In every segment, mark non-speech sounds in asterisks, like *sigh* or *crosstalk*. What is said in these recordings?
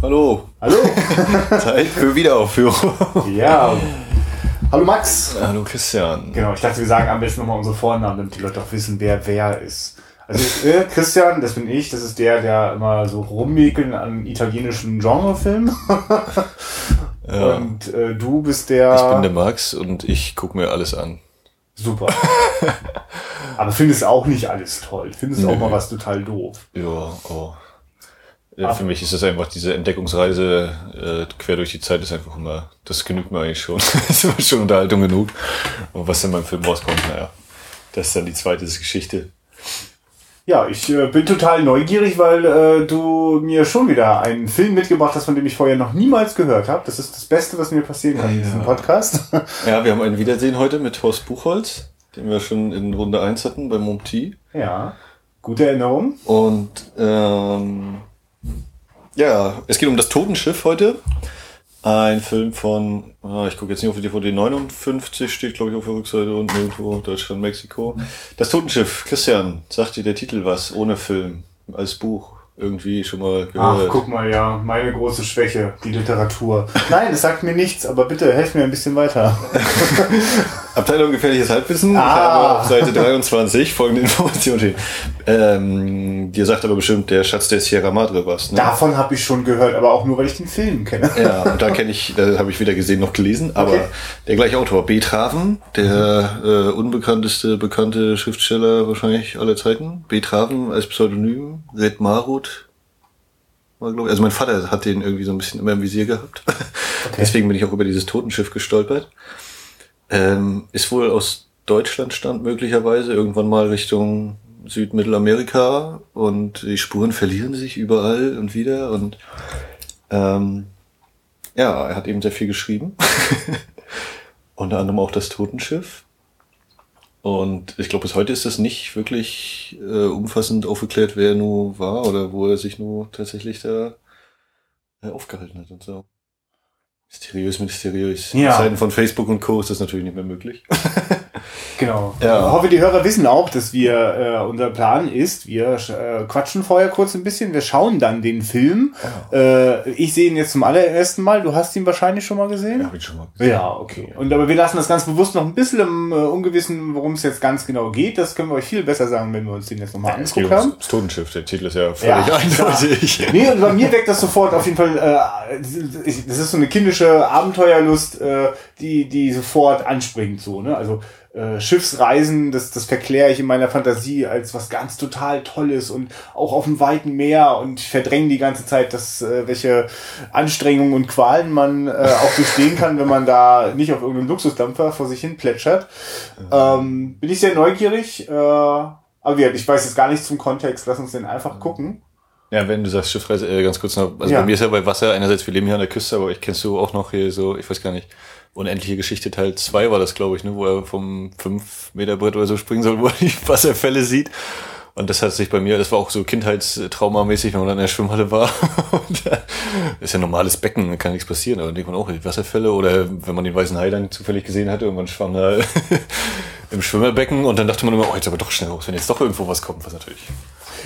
Hallo. Hallo. *laughs* Zeit für Wiederaufführung. Ja. Hallo Max. Hallo Christian. Genau, ich dachte, wir sagen am besten nochmal unsere Vornamen, damit die Leute auch wissen, wer wer ist. Also äh, Christian, das bin ich, das ist der, der immer so rummäkeln an italienischen Genrefilmen. *laughs* Ja. Und äh, du bist der. Ich bin der Max und ich gucke mir alles an. Super. *laughs* Aber findest auch nicht alles toll. Findest auch Nö. mal was total doof. Ja, oh. Ja, Ah. für mich ist das einfach diese Entdeckungsreise äh, quer durch die Zeit ist einfach immer, das genügt mir eigentlich schon. *laughs* das ist schon Unterhaltung genug. Und was dann beim Film rauskommt, naja, das ist dann die zweite Geschichte. Ja, ich äh, bin total neugierig, weil äh, du mir schon wieder einen Film mitgebracht hast, von dem ich vorher noch niemals gehört habe. Das ist das Beste, was mir passieren kann in diesem Podcast. *laughs* Ja, wir haben ein Wiedersehen heute mit Horst Buchholz, den wir schon in Runde 1 hatten bei Monty. ja, gute Erinnerung. Und ähm, ja, es geht um das Totenschiff heute. Ein Film von, ah, ich gucke jetzt nicht auf die DVD, 59 steht, glaube ich, auf der Rückseite und nirgendwo, Deutschland, Mexiko. Das Totenschiff, Christian, sagt dir der Titel was, ohne Film, als Buch, irgendwie schon mal Ach, gehört? guck mal, ja, meine große Schwäche, die Literatur. Nein, das sagt mir nichts, aber bitte helf mir ein bisschen weiter. *laughs* Abteilung gefährliches Halbwissen. Ich Ah. habe auf Seite 23 folgende Informationen stehen. Ähm, dir sagt aber bestimmt der Schatz der Sierra Madre was, ne? Davon habe ich schon gehört, aber auch nur, weil ich den Film kenne. Ja, und da kenne ich, da habe ich weder gesehen noch gelesen, aber Okay. der gleiche Autor, B. Traven, der äh, unbekannteste bekannte Schriftsteller wahrscheinlich aller Zeiten. B. Traven als Pseudonym, Red Marut war, glaube ich. Also mein Vater hat den irgendwie so ein bisschen immer im Visier gehabt. *laughs* Deswegen bin ich auch über dieses Totenschiff gestolpert. Ähm, ist wohl aus Deutschland stammt möglicherweise, irgendwann mal Richtung Südmittelamerika und die Spuren verlieren sich überall und wieder und ähm, ja, er hat eben sehr viel geschrieben. *laughs* Unter anderem auch das Totenschiff. Und ich glaube, bis heute ist das nicht wirklich äh, umfassend aufgeklärt, wer nur war oder wo er sich nur tatsächlich da äh, aufgehalten hat und so. Mysteriös, mysteriös. Ja. In Zeiten von Facebook und Co. ist das natürlich nicht mehr möglich. *laughs* Genau. Ja. Ich hoffe, die Hörer wissen auch, dass wir, äh, unser Plan ist, wir äh, quatschen vorher kurz ein bisschen, wir schauen dann den Film. Äh, ich sehe ihn jetzt zum allerersten Mal, du hast ihn wahrscheinlich schon mal gesehen? Ja, hab ich schon mal gesehen. Ja, okay. Und aber wir lassen das ganz bewusst noch ein bisschen im äh, Ungewissen, worum es jetzt ganz genau geht. Das können wir euch viel besser sagen, wenn wir uns den jetzt nochmal geht angeguckt haben. das Totenschiff. Der Titel ist ja völlig Ja, eindeutig. *laughs* Nee, und bei mir weckt das sofort auf jeden Fall, äh, das ist so eine kindische Abenteuerlust, äh, die, die sofort anspringt, so, ne? Also, äh, Schiffsreisen, das, das verkläre ich in meiner Fantasie als was ganz total Tolles und auch auf dem weiten Meer und ich verdränge die ganze Zeit, dass, äh, welche Anstrengungen und Qualen man äh, auch bestehen kann, wenn man da nicht auf irgendeinem Luxusdampfer vor sich hin plätschert. Ähm, bin ich sehr neugierig, äh, aber ich weiß jetzt gar nichts zum Kontext, lass uns den einfach gucken. Ja, wenn du sagst Schiffreise, äh, ganz kurz noch, also Ja. bei mir ist ja bei Wasser, einerseits, wir leben hier an der Küste, aber ich kennst du auch noch hier so, ich weiß gar nicht, Unendliche Geschichte Teil 2 war das, glaube ich, ne, wo er vom 5 Meter Brett oder so springen soll, *laughs* wo er die Wasserfälle sieht. Und das hat sich bei mir, das war auch so kindheitstraumamäßig, wenn man dann in der Schwimmhalle war. *laughs* Äh, ist ja ein normales Becken, da kann nichts passieren, aber dann denkt man auch, die Wasserfälle oder wenn man den weißen Hai dann zufällig gesehen hatte und man schwamm da *laughs* im Schwimmerbecken und dann dachte man immer, oh, jetzt aber doch schnell raus, wenn jetzt doch irgendwo was kommt, was natürlich.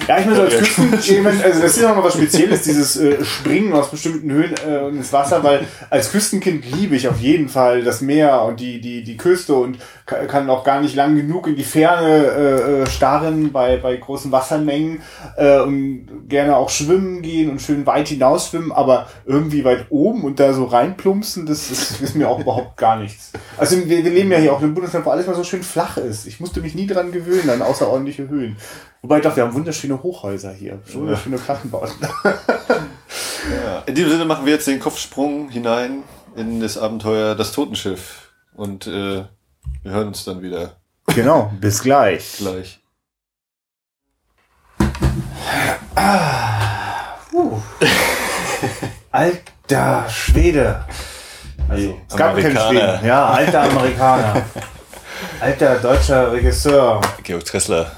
Ja, ich meine, so als Ja, Küsten, ich meine, also das ist ja noch was Spezielles, dieses äh, Springen aus bestimmten Höhen äh, ins Wasser, weil als Küstenkind liebe ich auf jeden Fall das Meer und die, die, die Küste und ka- kann auch gar nicht lang genug in die Ferne äh, äh, starren bei, bei großen Wassermengen äh, und gerne auch schwimmen gehen und schön weit hinaus schwimmen, aber irgendwie weit oben und da so reinplumpsen, das ist, ist mir auch überhaupt gar nichts. Also wir, wir leben ja hier auch in einem Bundesland, wo alles mal so schön flach ist. Ich musste mich nie dran gewöhnen an außerordentliche Höhen. Wobei doch, wir haben wunderschöne Hochhäuser hier, wunderschöne Plattenbauten. *laughs* Ja. In diesem Sinne machen wir jetzt den Kopfsprung hinein in das Abenteuer Das Totenschiff. Und äh, wir hören uns dann wieder genau, bis gleich. gleich. Alter Schwede. Also, es gab keinen. Schweden. Ja, alter Amerikaner. *laughs* alter deutscher Regisseur. Georg Tressler.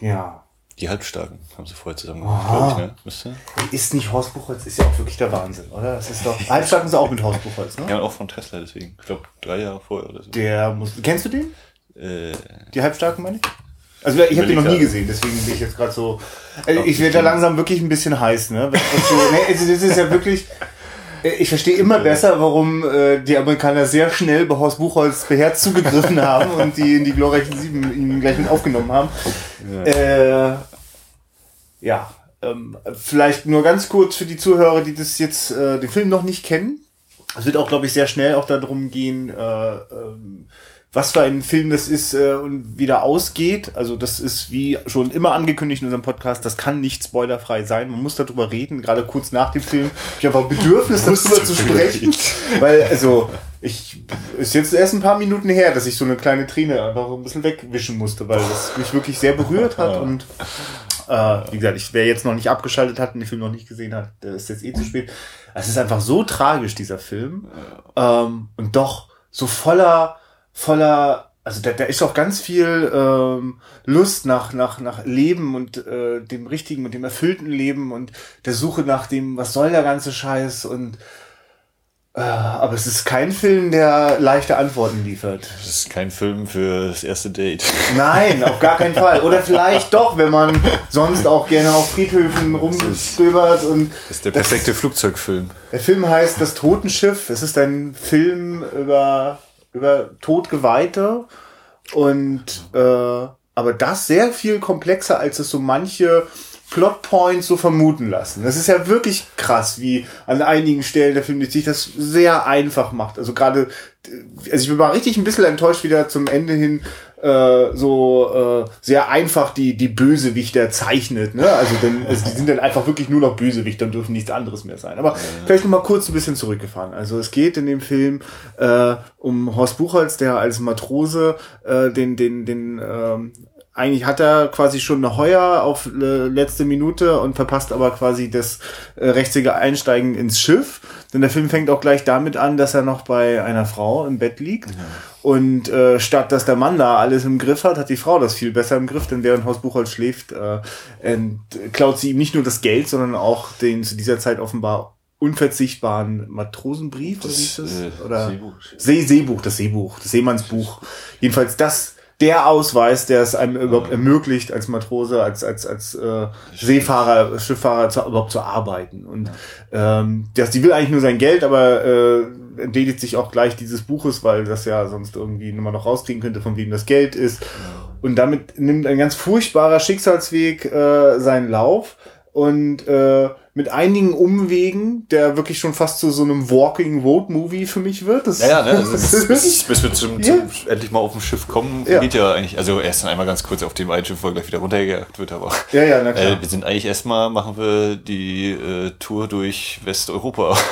Ja. Die Halbstarken haben sie vorher zusammen gemacht, ne? Müsste? Ist nicht Horst Buchholz, ist ja auch wirklich der Wahnsinn, oder? Das ist doch. Halbstarken ist auch mit Horst Buchholz, ne? Ja, und auch von Tressler, deswegen. Ich glaube, drei Jahre vorher oder so. Der muss. Kennst du den? Äh, Die Halbstarken, meine ich? Also ich habe den noch nie gesehen, deswegen bin ich jetzt gerade so. Also ich werde da langsam wirklich ein bisschen heiß, ne? So, ne also das ist ja wirklich. Äh, ich verstehe immer besser, warum äh, die Amerikaner sehr bei Horst Buchholz beherzt zugegriffen *laughs* haben und die in die glorreichen Sieben ihn gleich mit aufgenommen haben. Ja, äh, ja ähm, vielleicht nur ganz kurz für die Zuhörer, die das jetzt äh, den Film noch nicht kennen. Es wird auch, glaube ich, sehr schnell auch darum gehen, äh, ähm, was für ein Film das ist äh, und wie der ausgeht. Also das ist wie schon immer angekündigt in unserem Podcast, das kann nicht spoilerfrei sein. Man muss darüber reden, gerade kurz nach dem Film. Ich habe auch Bedürfnis, darüber zu sprechen. *laughs* Weil, also, ich ist jetzt erst ein paar Minuten her, dass ich so eine kleine Träne einfach ein bisschen wegwischen musste, weil das mich wirklich sehr berührt hat und äh, wie gesagt, ich, wer jetzt noch nicht abgeschaltet hat und den Film noch nicht gesehen hat, der ist jetzt eh zu spät. Es ist einfach so tragisch, dieser Film. Ähm, und doch so voller voller, also da, da ist auch ganz viel ähm, Lust nach, nach, nach Leben und äh, dem richtigen und dem erfüllten Leben und der Suche nach dem, was soll der ganze Scheiß und äh, aber es ist kein Film, der leichte Antworten liefert. Es ist kein Film für das erste Date. *laughs* Nein, auf gar keinen Fall. Oder vielleicht doch, wenn man sonst auch gerne auf Friedhöfen rumstöbert und. Das ist der perfekte das, Flugzeugfilm. Der Film heißt Das Totenschiff. Es ist ein Film über über Todgeweihte und äh, aber das sehr viel komplexer, als es so manche Plotpoints so vermuten lassen. Das ist ja wirklich krass, wie an einigen Stellen der Film sich das sehr einfach macht. Also gerade, also ich war richtig ein bisschen enttäuscht wieder zum Ende hin, äh, so äh, sehr einfach die die Bösewichter zeichnet. Ne? Also denn also die sind dann einfach wirklich nur noch Bösewichter und dürfen nichts anderes mehr sein. Aber vielleicht noch mal kurz ein bisschen zurückgefahren. Also es geht in dem Film äh, um Horst Buchholz, der als Matrose äh, den den den ähm, eigentlich hat er quasi schon eine Heuer auf äh, letzte Minute und verpasst aber quasi das äh, rechtzige Einsteigen ins Schiff. Denn der Film fängt auch gleich damit an, dass er noch bei einer Frau im Bett liegt. Ja. Und äh, statt dass der Mann da alles im Griff hat, hat die Frau das viel besser im Griff, denn während Haus Buchholz schläft, äh, klaut sie ihm nicht nur das Geld, sondern auch den zu dieser Zeit offenbar unverzichtbaren Matrosenbrief das, oder wie ist das? Äh, oder Seebuch. See Seebuch, das Seebuch, das Seemannsbuch. Jedenfalls das der Ausweis, der es einem überhaupt ermöglicht, als Matrose, als, als, als äh, Seefahrer, Schifffahrer zu, überhaupt zu arbeiten. Und ähm, das, die will eigentlich nur sein Geld, aber äh, entledigt sich auch gleich dieses Buches, weil das ja sonst irgendwie mal noch rauskriegen könnte, von wem das Geld ist. Und damit nimmt ein ganz furchtbarer Schicksalsweg äh, seinen Lauf. Und äh, mit einigen Umwegen, der wirklich schon fast zu so einem Walking Road Movie für mich wird. Das, ja, ja, ne? *laughs* Also bis, bis, bis, wir zum, zum endlich mal auf dem Schiff kommen, ja. geht ja eigentlich, also erst dann einmal ganz kurz auf dem einen Schiff, wo er gleich wieder runtergejagt wird, aber ja, ja, na klar. Äh, wir sind eigentlich erstmal, machen wir die äh, Tour durch Westeuropa. *laughs*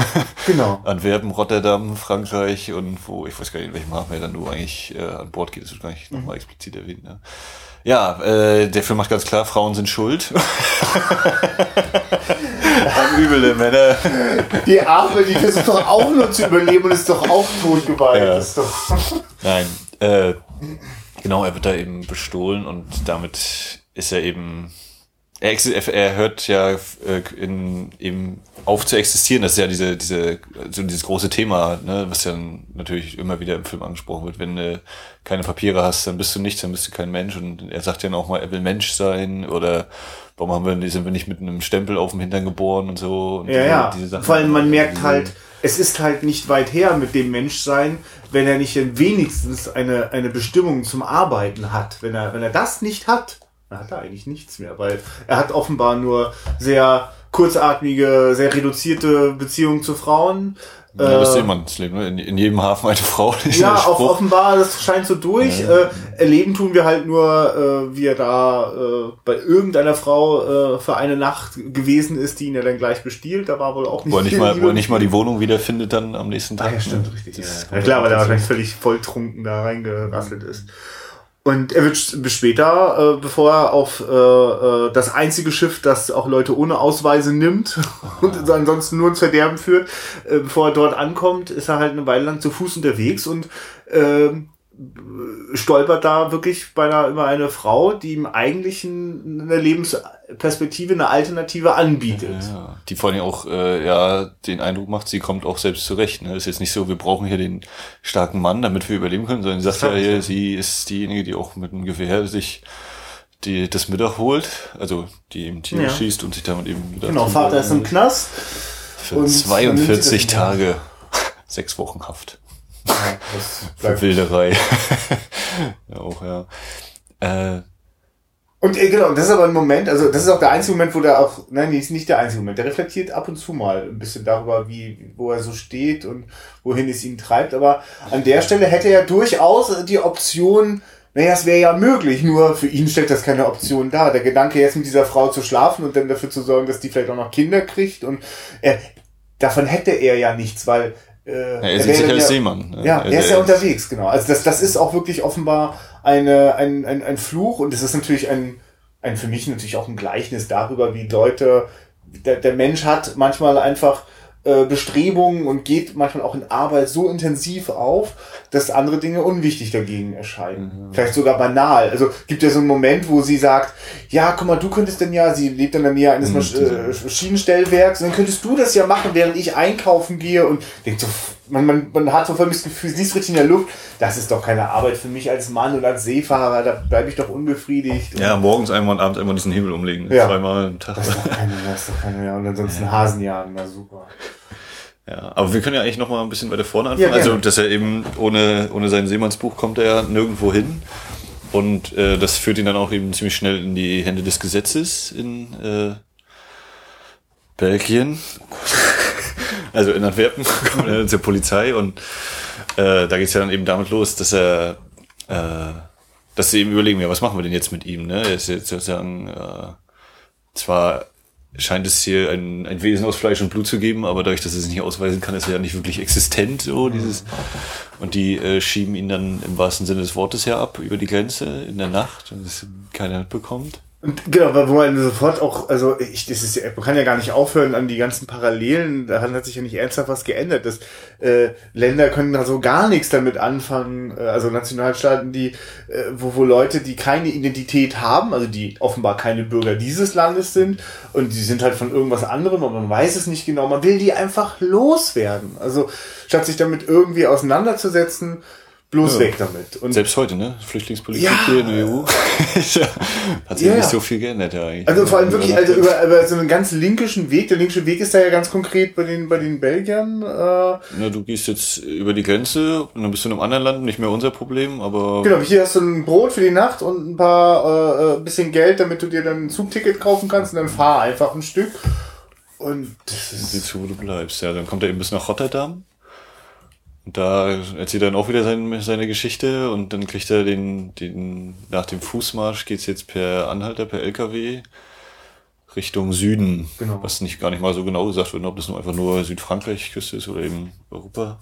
Genau. Antwerpen, Rotterdam, Frankreich und wo, ich weiß gar nicht, in welchem Hafen er dann nur eigentlich äh, an Bord geht, das wird gar nicht mhm. nochmal explizit erwähnt. Ne? Ja, äh, der Film macht ganz klar, Frauen sind schuld. *laughs* Der Männer. Die Arme, die versucht doch auch nur zu überleben und ist doch auch tot Ja. Nein, äh, genau, er wird da eben bestohlen und damit ist er eben er, er hört ja äh, in, eben auf zu existieren. Das ist ja diese, diese, so dieses große Thema, ne, was ja natürlich immer wieder im Film angesprochen wird. Wenn du keine Papiere hast, dann bist du nichts, dann bist du kein Mensch. Und er sagt ja auch mal, er will Mensch sein oder warum haben wir, sind wir nicht mit einem Stempel auf dem Hintern geboren und so. Und ja, ja. Diese Sachen. Vor allem man merkt halt, es ist halt nicht weit her mit dem Menschsein, wenn er nicht wenigstens eine, eine Bestimmung zum Arbeiten hat. Wenn er, wenn er das nicht hat, er hat da eigentlich nichts mehr, weil er hat offenbar nur sehr kurzatmige, sehr reduzierte Beziehungen zu Frauen. Ja, das ist immer das Leben, ne? in, in jedem Hafen eine Frau. *laughs* Ja, auch offenbar, das scheint so durch. Ja. Äh, erleben tun wir halt nur, äh, wie er da äh, bei irgendeiner Frau äh, für eine Nacht gewesen ist, die ihn ja dann gleich bestiehlt. Da war wohl auch nicht, wo er nicht mal, Wo er nicht mal die Wohnung wiederfindet dann am nächsten Tag. Ah, ja, stimmt, ne? richtig. Ja, ja, klar, weil er wahrscheinlich völlig volltrunken da reingerasselt ist. Und er wird später, äh, bevor er auf äh, äh, das einzige Schiff, das auch Leute ohne Ausweise nimmt *laughs* und ansonsten nur ins Verderben führt, äh, bevor er dort ankommt, ist er halt eine Weile lang zu Fuß unterwegs und äh, stolpert da wirklich bei einer, über eine Frau, die ihm eigentlich eine Lebensperspektive, eine Alternative anbietet. Ja, die vor allem auch äh, ja den Eindruck macht, sie kommt auch selbst zurecht. Ne? Ist jetzt nicht so, wir brauchen hier den starken Mann, damit wir überleben können, sondern sie sagt ja, hier, sie ist diejenige, die auch mit einem Gewehr sich die das Mittag holt, also die eben Tiere Ja. schießt und sich damit eben wieder Genau, Vater ist im Knast. für und dann nimmt sie 42 das- Tage, *laughs* sechs Wochen Haft. Ja, das Für Wilderei. *laughs* ja, auch, ja. Äh, Und äh, genau, das ist aber ein Moment, also das ist auch der einzige Moment, wo der auch, nein, nee, ist nicht der einzige Moment. Der reflektiert ab und zu mal ein bisschen darüber, wie, wo er so steht und wohin es ihn treibt. Aber an der Stelle hätte er durchaus die Option, naja, es wäre ja möglich, nur für ihn stellt das keine Option dar. Der Gedanke, jetzt mit dieser Frau zu schlafen und dann dafür zu sorgen, dass die vielleicht auch noch Kinder kriegt und er, davon hätte er ja nichts, weil äh, sich dann als ja- Seemann. ja, er ist ja er- unterwegs, genau. Also das, das ist auch wirklich offenbar eine, ein, ein, ein Fluch und es ist natürlich ein, ein, für mich natürlich auch ein Gleichnis darüber, wie Leute, der, der Mensch hat manchmal einfach äh, Bestrebungen und geht manchmal auch in Arbeit so intensiv auf, dass andere Dinge unwichtig dagegen erscheinen. Vielleicht sogar banal. Also gibt ja so einen Moment, wo sie sagt, ja, guck mal, du könntest denn ja, sie lebt in der Nähe eines Masch äh, Maschinenstellwerks, dann könntest du das ja machen, während ich einkaufen gehe und denkt so, man, man, man hat so voll das Gefühl, sie ist richtig in der Luft, das ist doch keine Arbeit für mich als Mann und als Seefahrer, da bleibe ich doch unbefriedigt. Ja, morgens einmal und abends einmal diesen Himmel umlegen. Ja. Zweimal am Tag. Das ist doch keine, das ist doch keine, ja, und ansonsten Hasen jagen, na super. Ja, aber wir können ja eigentlich noch mal ein bisschen weiter vorne anfangen. Ja, also, dass er eben ohne, ohne sein Seemannsbuch kommt er ja nirgendwo hin. Und äh, das führt ihn dann auch eben ziemlich schnell in die Hände des Gesetzes in äh, Belgien. Also in Antwerpen kommt er zur Polizei und äh, da geht's ja dann eben damit los, dass er äh, dass sie eben überlegen, ja, was machen wir denn jetzt mit ihm? Ne? Er ist jetzt sozusagen äh, zwar scheint es hier ein, ein Wesen aus Fleisch und Blut zu geben, aber dadurch, dass er es nicht ausweisen kann, ist er ja nicht wirklich existent, so dieses. Und die äh, schieben ihn dann im wahrsten Sinne des Wortes ja ab über die Grenze in der Nacht und es keiner mitbekommt. Und genau, weil wo man sofort auch, also ich, das ist man kann ja gar nicht aufhören an die ganzen Parallelen, daran hat sich ja nicht ernsthaft was geändert. Das, äh, Länder können also gar nichts damit anfangen, äh, also Nationalstaaten, die, äh, wo, wo Leute, die keine Identität haben, also die offenbar keine Bürger dieses Landes sind und die sind halt von irgendwas anderem, aber man weiß es nicht genau, man will die einfach loswerden. Also statt sich damit irgendwie auseinanderzusetzen, bloß Ja. weg damit. Und Selbst heute, ne? Flüchtlingspolitik Ja. hier in der EU. *laughs* hat sich Ja, nicht so viel geändert ja eigentlich. Also vor allem wirklich, also über, über so einen ganz linkischen Weg. Der linkische Weg ist da ja ganz konkret bei den, bei den Belgiern. Äh, Na, du gehst jetzt über die Grenze und dann bist du in einem anderen Land, nicht mehr unser Problem, aber genau, hier hast du ein Brot für die Nacht und ein paar äh, äh, bisschen Geld, damit du dir dann ein Zugticket kaufen kannst und dann fahr einfach ein Stück. Und das sieh ist, zu, wo du bleibst. Ja, dann kommt er eben bis nach Rotterdam. Und da erzählt er dann auch wieder seine, seine Geschichte und dann kriegt er den, den, nach dem Fußmarsch geht's jetzt per Anhalter, per LKW Richtung Süden. Genau. Was nicht gar nicht mal so genau gesagt wird, ob das nur einfach nur Südfrankreich-Küste ist oder eben Europa.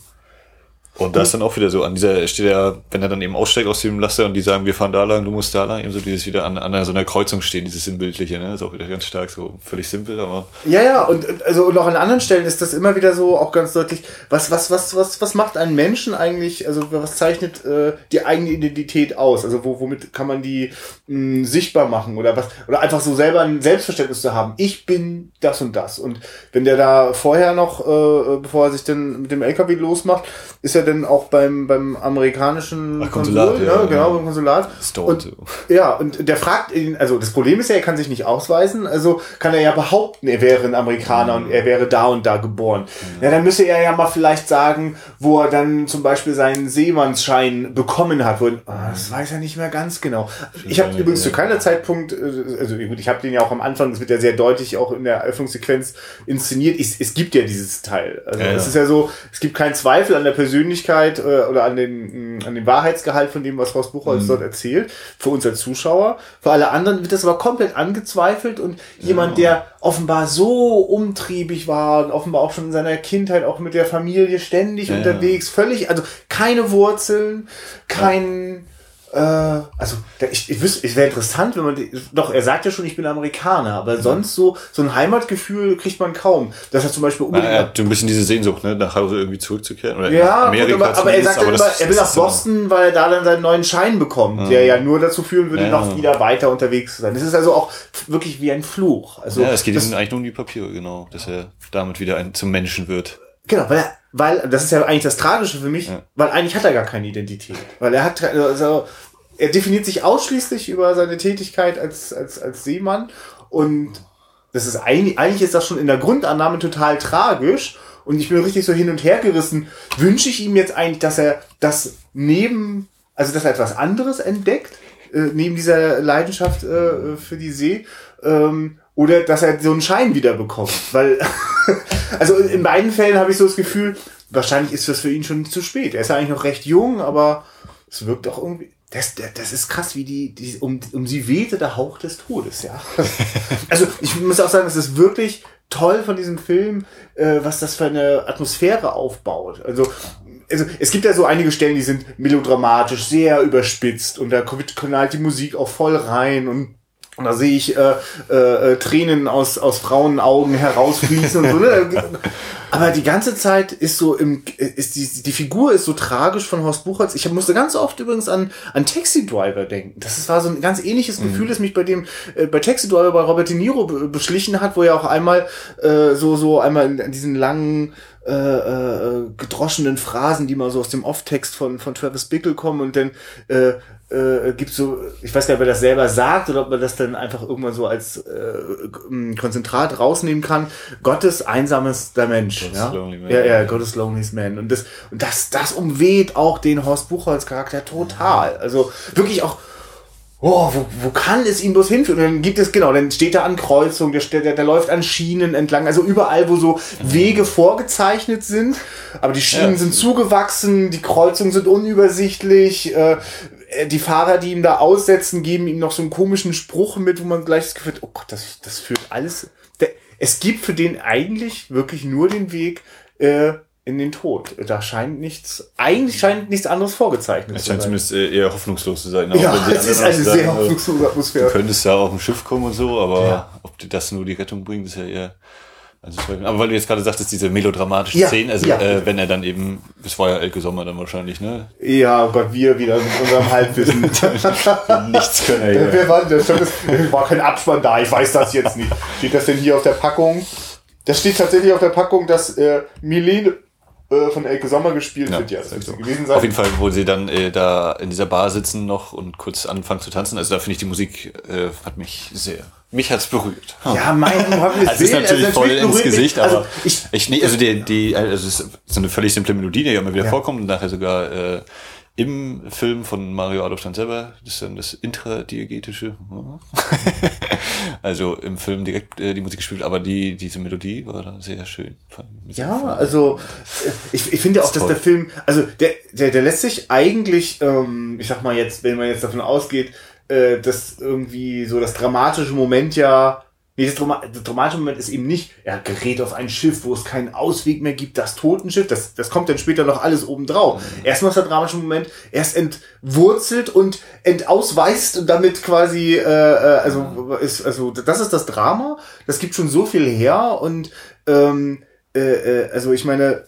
Und da ist dann auch wieder so, an dieser steht er, wenn er dann eben aussteigt aus dem Laster und die sagen, wir fahren da lang, du musst da lang, eben so dieses wieder an, an so einer Kreuzung stehen, dieses Sinnbildliche, ne? Ist auch wieder ganz stark, so völlig simpel, aber ja, ja, und also und auch an anderen Stellen ist das immer wieder so auch ganz deutlich, was, was, was, was, was macht einen Menschen eigentlich, also was zeichnet äh, die eigene Identität aus? Also wo, womit kann man die mh, sichtbar machen oder was, oder einfach so selber ein Selbstverständnis zu haben, ich bin das und das. Und wenn der da vorher noch, äh, bevor er sich dann mit dem LKW losmacht, ist er dann auch beim, beim amerikanischen Ach, Konsulat, Konsul, ja, ne? genau, ja. beim Konsulat. Stone, Und, so. ja, und der fragt ihn, also das Problem ist ja, er kann sich nicht ausweisen, also kann er ja behaupten, er wäre ein Amerikaner und er wäre da und da geboren. Ja, dann müsste er ja mal vielleicht sagen, wo er dann zum Beispiel seinen Seemannsschein bekommen hat. Wo, ah, das weiß er nicht mehr ganz genau. Ich habe Ja, übrigens ja. zu keiner Zeitpunkt, äh, also gut, ich habe den ja auch am Anfang, das wird ja sehr deutlich auch in der Eröffnungssequenz inszeniert. Ich, es gibt ja dieses Teil. Also Ja, es ja. ist ja so, es gibt keinen Zweifel an der Persönlichkeit äh, oder an den, mh, an dem Wahrheitsgehalt von dem, was Horst Buchholz dort erzählt, für uns als Zuschauer. Für alle anderen wird das aber komplett angezweifelt und jemand, der offenbar so umtriebig war und offenbar auch schon in seiner Kindheit auch mit der Familie ständig Ja, unterwegs, völlig, also keine Wurzeln, kein, äh, also ich, ich wüsste, es wäre interessant, wenn man, die, doch, er sagt ja schon, ich bin Amerikaner, aber sonst so, so ein Heimatgefühl kriegt man kaum. Dass er zum Beispiel Na, unbedingt er hat so ein bisschen diese Sehnsucht, ne, nach Hause irgendwie zurückzukehren. Oder ja, nach gut, Amerika aber, aber er sagt dann immer, er will nach Boston, weil er da dann seinen neuen Schein bekommt, der ja nur dazu führen würde, Ja. noch wieder weiter unterwegs zu sein. Das ist also auch wirklich wie ein Fluch. Also Ja, es geht das, ihm eigentlich nur um die Papiere, genau, dass er damit wieder ein, zum Menschen wird. Genau, weil er, weil das ist ja eigentlich das Tragische für mich, weil eigentlich hat er gar keine Identität, weil er hat also er definiert sich ausschließlich über seine Tätigkeit als, als, als Seemann und das ist eigentlich, eigentlich ist das schon in der Grundannahme total tragisch und ich bin richtig so hin und her gerissen. Wünsche ich ihm jetzt eigentlich, dass er das neben, also dass er etwas anderes entdeckt, äh, neben dieser Leidenschaft äh, für die See, ähm, oder dass er so einen Schein wieder bekommt. Weil, *laughs* also in beiden Fällen habe ich so das Gefühl, wahrscheinlich ist das für ihn schon zu spät. Er ist ja eigentlich noch recht jung, aber es wirkt auch irgendwie. Das, das ist krass, wie die, die um, um sie wehte der Hauch des Todes, ja. *laughs* Also ich muss auch sagen, es ist wirklich toll von diesem Film, äh, was das für eine Atmosphäre aufbaut. Also, also es gibt ja so einige Stellen, die sind melodramatisch, sehr überspitzt und da knallt die Musik auch voll rein und und da sehe ich äh, äh, Tränen aus, aus Frauenaugen herausfließen und so. Ne? *laughs* Aber die ganze Zeit ist so im, ist die, die Figur ist so tragisch von Horst Buchholz. Ich musste ganz oft übrigens an, an Taxi Driver denken. Das war so ein ganz ähnliches mhm. Gefühl, das mich bei dem, äh, bei Taxi Driver bei Robert De Niro beschlichen hat, wo er auch einmal äh, so, so einmal in, in diesen langen, äh, äh, gedroschenen Phrasen, die mal so aus dem Off-Text von, von Travis Bickle kommen und dann äh, äh, gibt so, ich weiß gar nicht, ob er das selber sagt oder ob man das dann einfach irgendwann so als äh, Konzentrat rausnehmen kann. Gottes einsamester Mensch. Gottes ja? Lonely Man. ja, ja, Gottes Loneliest Man. Und das, und das, das umweht auch den Horst Buchholz Charakter total. Also wirklich auch, oh, wo, wo kann es ihn bloß hinführen? Und dann gibt es, genau, dann steht er an Kreuzung, der, der, der läuft an Schienen entlang, also überall, wo so Wege vorgezeichnet sind, aber die Schienen ja. sind zugewachsen, die Kreuzungen sind unübersichtlich, äh, die Fahrer, die ihm da aussetzen, geben ihm noch so einen komischen Spruch mit, wo man gleich das Gefühl hat, oh Gott, das, das führt alles. Der, es gibt für den eigentlich wirklich nur den Weg äh, in den Tod. Da scheint nichts, eigentlich scheint nichts anderes vorgezeichnet es zu sein. Es scheint zumindest äh, eher hoffnungslos zu sein. ja, *laughs* es ist eine sehr also, hoffnungslose Atmosphäre. Du könntest ja auf ein Schiff kommen und so, aber ja. ob das nur die Rettung bringt, ist ja eher also, aber weil du jetzt gerade sagtest, diese melodramatische ja, Szene, also ja. äh, wenn er dann eben, es war ja Elke Sommer dann wahrscheinlich, ne? Ja, oh Gott, wir wieder mit unserem Halbwissen. *laughs* Nichts können er ja. Wir waren, das war kein Abspann da, ich weiß das jetzt nicht. Steht das denn hier auf der Packung? Das steht tatsächlich auf der Packung, dass äh, Milene äh, von Elke Sommer gespielt ja, wird. Ja, das so. gewesen sein. Auf jeden Fall, wo sie dann äh, da in dieser Bar sitzen noch und kurz anfangen zu tanzen. Also da finde ich die Musik äh, hat mich sehr mich hat's berührt. Ja, mein Gott, also es ist natürlich also voll ins Gesicht, aber also ich, ich nee, also die, die, also es ist so eine völlig simple Melodie, die ja immer wieder ja. vorkommt und nachher sogar äh, im Film von Mario Adolf dann selber, das ist dann das intradiegetische, *laughs* also im Film direkt äh, die Musik gespielt, aber die diese Melodie war dann sehr schön. Ja, also äh, ich, ich finde auch, dass der Film, also der, der, der lässt sich eigentlich, ähm, ich sag mal jetzt, wenn man jetzt davon ausgeht, äh, dass irgendwie so das dramatische Moment ja Das dramatische Moment ist eben nicht, er gerät auf ein Schiff, wo es keinen Ausweg mehr gibt, das Totenschiff, das, das kommt dann später noch alles obendrauf. Mhm. Erstmal ist der dramatische Moment, erst entwurzelt und entausweist und damit quasi, äh, äh, also, ist, also das ist das Drama, das gibt schon so viel her und ähm, äh, äh, also ich meine,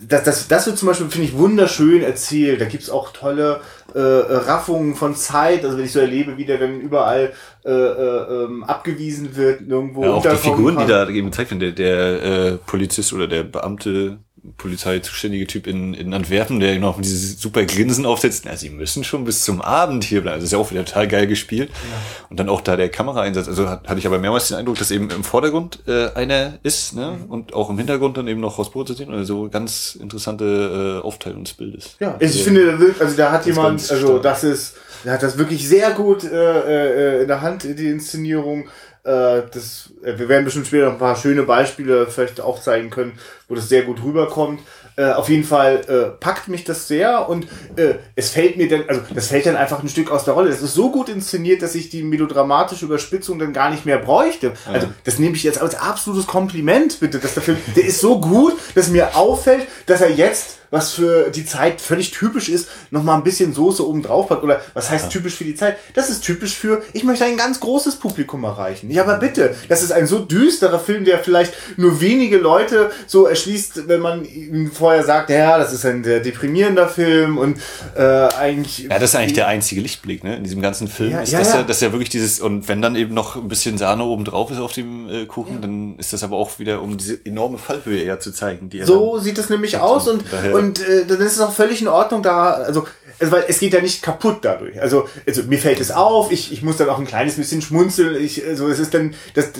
das, das, das wird zum Beispiel, finde ich, wunderschön erzählt. Da gibt's auch tolle äh, Raffungen von Zeit. Also wenn ich so erlebe, wie der dann überall äh, äh, ähm, abgewiesen wird, nirgendwo. Ja, auch die Figuren, kann. die da eben gezeigt werden, der, der äh, Polizist oder der Beamte, Polizei zuständige Typ in, in Antwerpen, der noch dieses super Grinsen aufsetzt. Na, sie müssen schon bis zum Abend hier bleiben. Das ist ja auch wieder total geil gespielt. Ja. Und dann auch da der Kameraeinsatz. Also hat, hatte ich aber mehrmals den Eindruck, dass eben im Vordergrund äh, einer ist, ne? Mhm. Und auch im Hintergrund dann eben noch Hausboot zu sehen. Also ganz interessante äh, Aufteilung des Bildes. Ja, also ich finde, also da hat jemand, also das ist, der hat das wirklich sehr gut äh, äh, in der Hand, die Inszenierung. Äh, das, äh, wir werden bestimmt später noch ein paar schöne Beispiele vielleicht aufzeigen können, wo das sehr gut rüberkommt. Äh, auf jeden Fall äh, packt mich das sehr und äh, es fällt mir dann, also das fällt dann einfach ein Stück aus der Rolle. Das ist so gut inszeniert, dass ich die melodramatische Überspitzung dann gar nicht mehr bräuchte. Also das nehme ich jetzt als absolutes Kompliment, bitte, dass der Film, der ist so gut, dass mir auffällt, dass er jetzt was für die Zeit völlig typisch ist, noch mal ein bisschen Soße oben drauf packt. Oder was heißt typisch für die Zeit? Das ist typisch für, ich möchte ein ganz großes Publikum erreichen. Ja, aber bitte, das ist ein so düsterer Film, der vielleicht nur wenige Leute so erschließt, wenn man ihm vorher sagt, ja, das ist ein sehr deprimierender Film und äh, eigentlich. Ja, das ist eigentlich der einzige Lichtblick, ne? In diesem ganzen Film ja, ist ja, das ja, das ja wirklich dieses, und wenn dann eben noch ein bisschen Sahne oben drauf ist auf dem äh, Kuchen, ja. dann ist das aber auch wieder, um diese enorme Fallhöhe eher zu zeigen. Die so sieht es nämlich aus und, und und äh, dann ist es auch völlig in Ordnung da, also also weil es geht ja nicht kaputt dadurch. Also, also mir fällt es auf, ich, ich muss dann auch ein kleines bisschen schmunzeln. Ich, also es ist dann, das,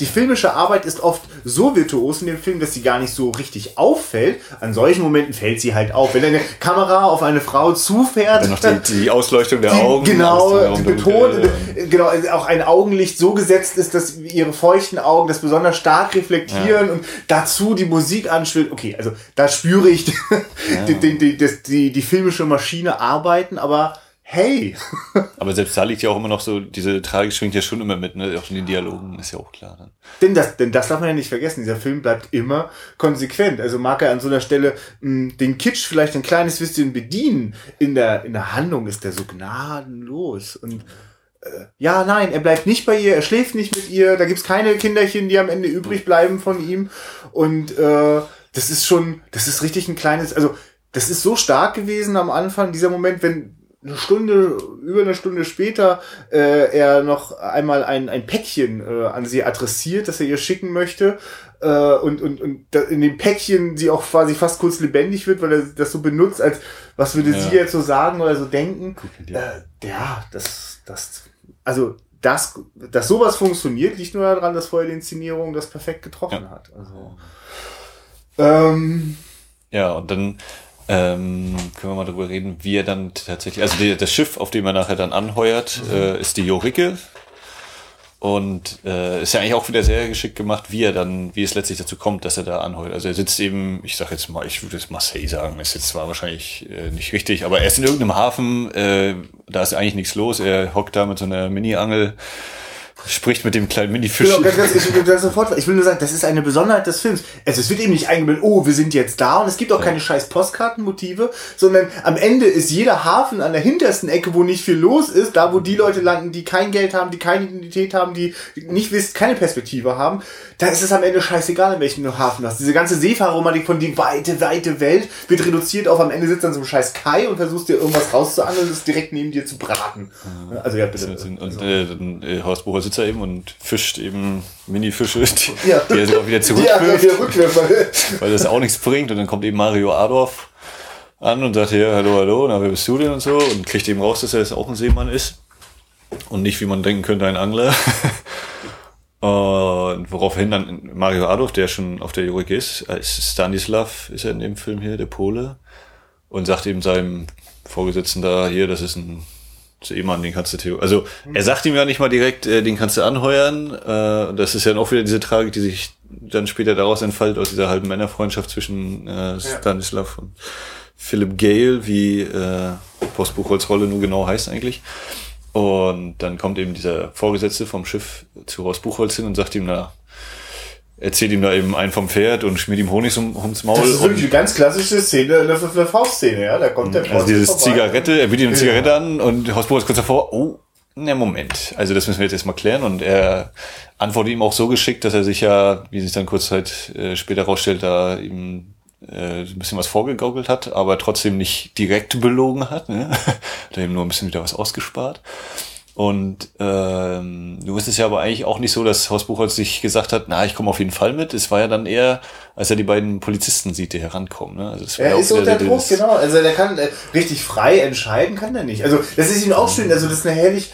die filmische Arbeit ist oft so virtuos in dem Film, dass sie gar nicht so richtig auffällt. An solchen Momenten fällt sie halt auf. Wenn eine Kamera auf eine Frau zufährt. Dann noch die, die Ausleuchtung der die, Augen. Genau, die Beton, genau, also auch ein Augenlicht so gesetzt ist, dass ihre feuchten Augen das besonders stark reflektieren ja. und dazu die Musik anschwillt. Okay, also da spüre ich *laughs* ja. die, die, die, die filmische Maschine arbeiten, aber hey. *laughs* Aber selbst da liegt ja auch immer noch so, diese Tragik schwingt ja schon immer mit, ne? Auch in den Dialogen ist ja auch klar dann. Denn das, denn das darf man ja nicht vergessen. Dieser Film bleibt immer konsequent. Also mag er an so einer Stelle mh, den Kitsch vielleicht ein kleines bisschen bedienen. In der, in der Handlung ist der so gnadenlos. Und äh, ja, nein, er bleibt nicht bei ihr, er schläft nicht mit ihr, da gibt's keine Kinderchen, die am Ende übrig bleiben von ihm. Und äh, das ist schon, das ist richtig ein kleines, also das ist so stark gewesen am Anfang, dieser Moment, wenn eine Stunde, über eine Stunde später äh, er noch einmal ein, ein Päckchen äh, an sie adressiert, das er ihr schicken möchte. Äh, und, und, und in dem Päckchen sie auch quasi fast kurz lebendig wird, weil er das so benutzt, als was würde ja. sie jetzt so sagen oder so denken. Äh, ja, das, das, also das, dass sowas funktioniert, liegt nur daran, dass vorher die Inszenierung das perfekt getroffen ja. hat. Also, ähm, ja, und dann ähm, können wir mal darüber reden, wie er dann tatsächlich, also die, das Schiff, auf dem er nachher dann anheuert, mhm. äh, ist die Jorike. Und äh, ist ja eigentlich auch wieder sehr geschickt gemacht, wie er dann, wie es letztlich dazu kommt, dass er da anheuert. Also er sitzt eben, ich sag jetzt mal, ich würde jetzt Marseille sagen, ist jetzt zwar wahrscheinlich äh, nicht richtig, aber er ist in irgendeinem Hafen, äh, da ist eigentlich nichts los, er hockt da mit so einer Mini-Angel spricht mit dem kleinen Mini-Fisch. Genau, ganz, ich, will sofort, ich will nur sagen, das ist eine Besonderheit des Films. Also es wird eben nicht eingebildet, oh, wir sind jetzt da und es gibt auch ja. keine scheiß Postkartenmotive, sondern am Ende ist jeder Hafen an der hintersten Ecke, wo nicht viel los ist, da wo die Leute landen, die kein Geld haben, die keine Identität haben, die nicht wissen, keine Perspektive haben, da ist es am Ende scheißegal, in welchem Hafen du hast. Diese ganze Seefahrerromantik von die weite, weite Welt wird reduziert auf am Ende sitzt dann so ein scheiß Kai und versuchst dir irgendwas rauszuangeln und ist direkt neben dir zu braten. Also ja, bitte. Und, und äh, äh, Horst Bucher da eben und fischt eben Mini-Fische, die, ja. die er wieder zurückwirft, ja, wieder weil das auch nichts bringt. Und dann kommt eben Mario Adorf an und sagt, ja, hallo, hallo, na, wer bist du denn und so und kriegt eben raus, dass er jetzt auch ein Seemann ist und nicht, wie man denken könnte, ein Angler. *laughs* Und woraufhin dann Mario Adolf, der schon auf der Jurik ist, als Stanislav ist er in dem Film hier, der Pole, und sagt eben seinem Vorgesetzten da, hier, das ist ein Seemann, den kannst du theoretisch. Also er sagt ihm ja nicht mal direkt, äh, den kannst du anheuern. Äh, das ist ja auch wieder diese Tragik, die sich dann später daraus entfaltet, aus dieser halben Männerfreundschaft zwischen äh, Stanislav ja. und Philip Gale, wie äh, Postbuchholz Rolle nur genau heißt eigentlich. Und dann kommt eben dieser Vorgesetzte vom Schiff zu Horst Buchholz hin und sagt ihm, na, erzählt ihm da eben ein vom Pferd und schmiert ihm Honig um, ums Maul. Das ist wirklich eine ganz klassische Szene, eine, eine Faustszene, ja. Da kommt der Also dieses Zigarette, er bietet ihm eine Zigarette an und Horst Buchholz kurz davor, oh, ne Moment, also das müssen wir jetzt erstmal klären und er antwortet ihm auch so geschickt, dass er sich ja, wie sich dann kurz Zeit äh, später rausstellt, da eben äh, ein bisschen was vorgegaukelt hat, aber trotzdem nicht direkt belogen hat. Ne? *laughs* da eben nur ein bisschen wieder was ausgespart. Und ähm, du wusstest ja aber eigentlich auch nicht so, dass Horst Buchholz sich gesagt hat, na, ich komme auf jeden Fall mit. Es war ja dann eher, als er die beiden Polizisten sieht, die herankommen. Ne? Also er ist unter Druck, genau. Also der kann äh, richtig frei entscheiden, kann der nicht. Also das ist ihm auch schön. Also das ist eine herrlich,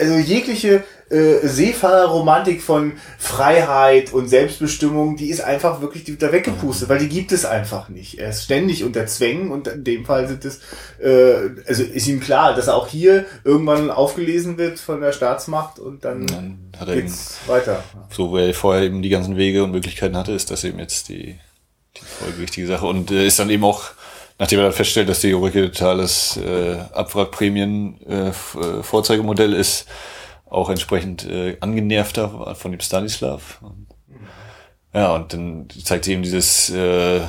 also jegliche äh, Seefahrerromantik von Freiheit und Selbstbestimmung, die ist einfach wirklich da weggepustet, weil die gibt es einfach nicht. Er ist ständig unter Zwängen und in dem Fall sind es, äh, also ist ihm klar, dass er auch hier irgendwann aufgelesen wird von der Staatsmacht und dann, dann hat er geht's eben, weiter. So, weil er vorher eben die ganzen Wege und Möglichkeiten hatte, ist das eben jetzt die, die folgerichtige Sache und äh, ist dann eben auch nachdem er dann feststellt, dass die Eureka totales äh, Abwrackprämien äh, äh, Vorzeigemodell ist, auch entsprechend äh, angenervter von dem Stanislav. Ja, und dann zeigt sie ihm dieses äh,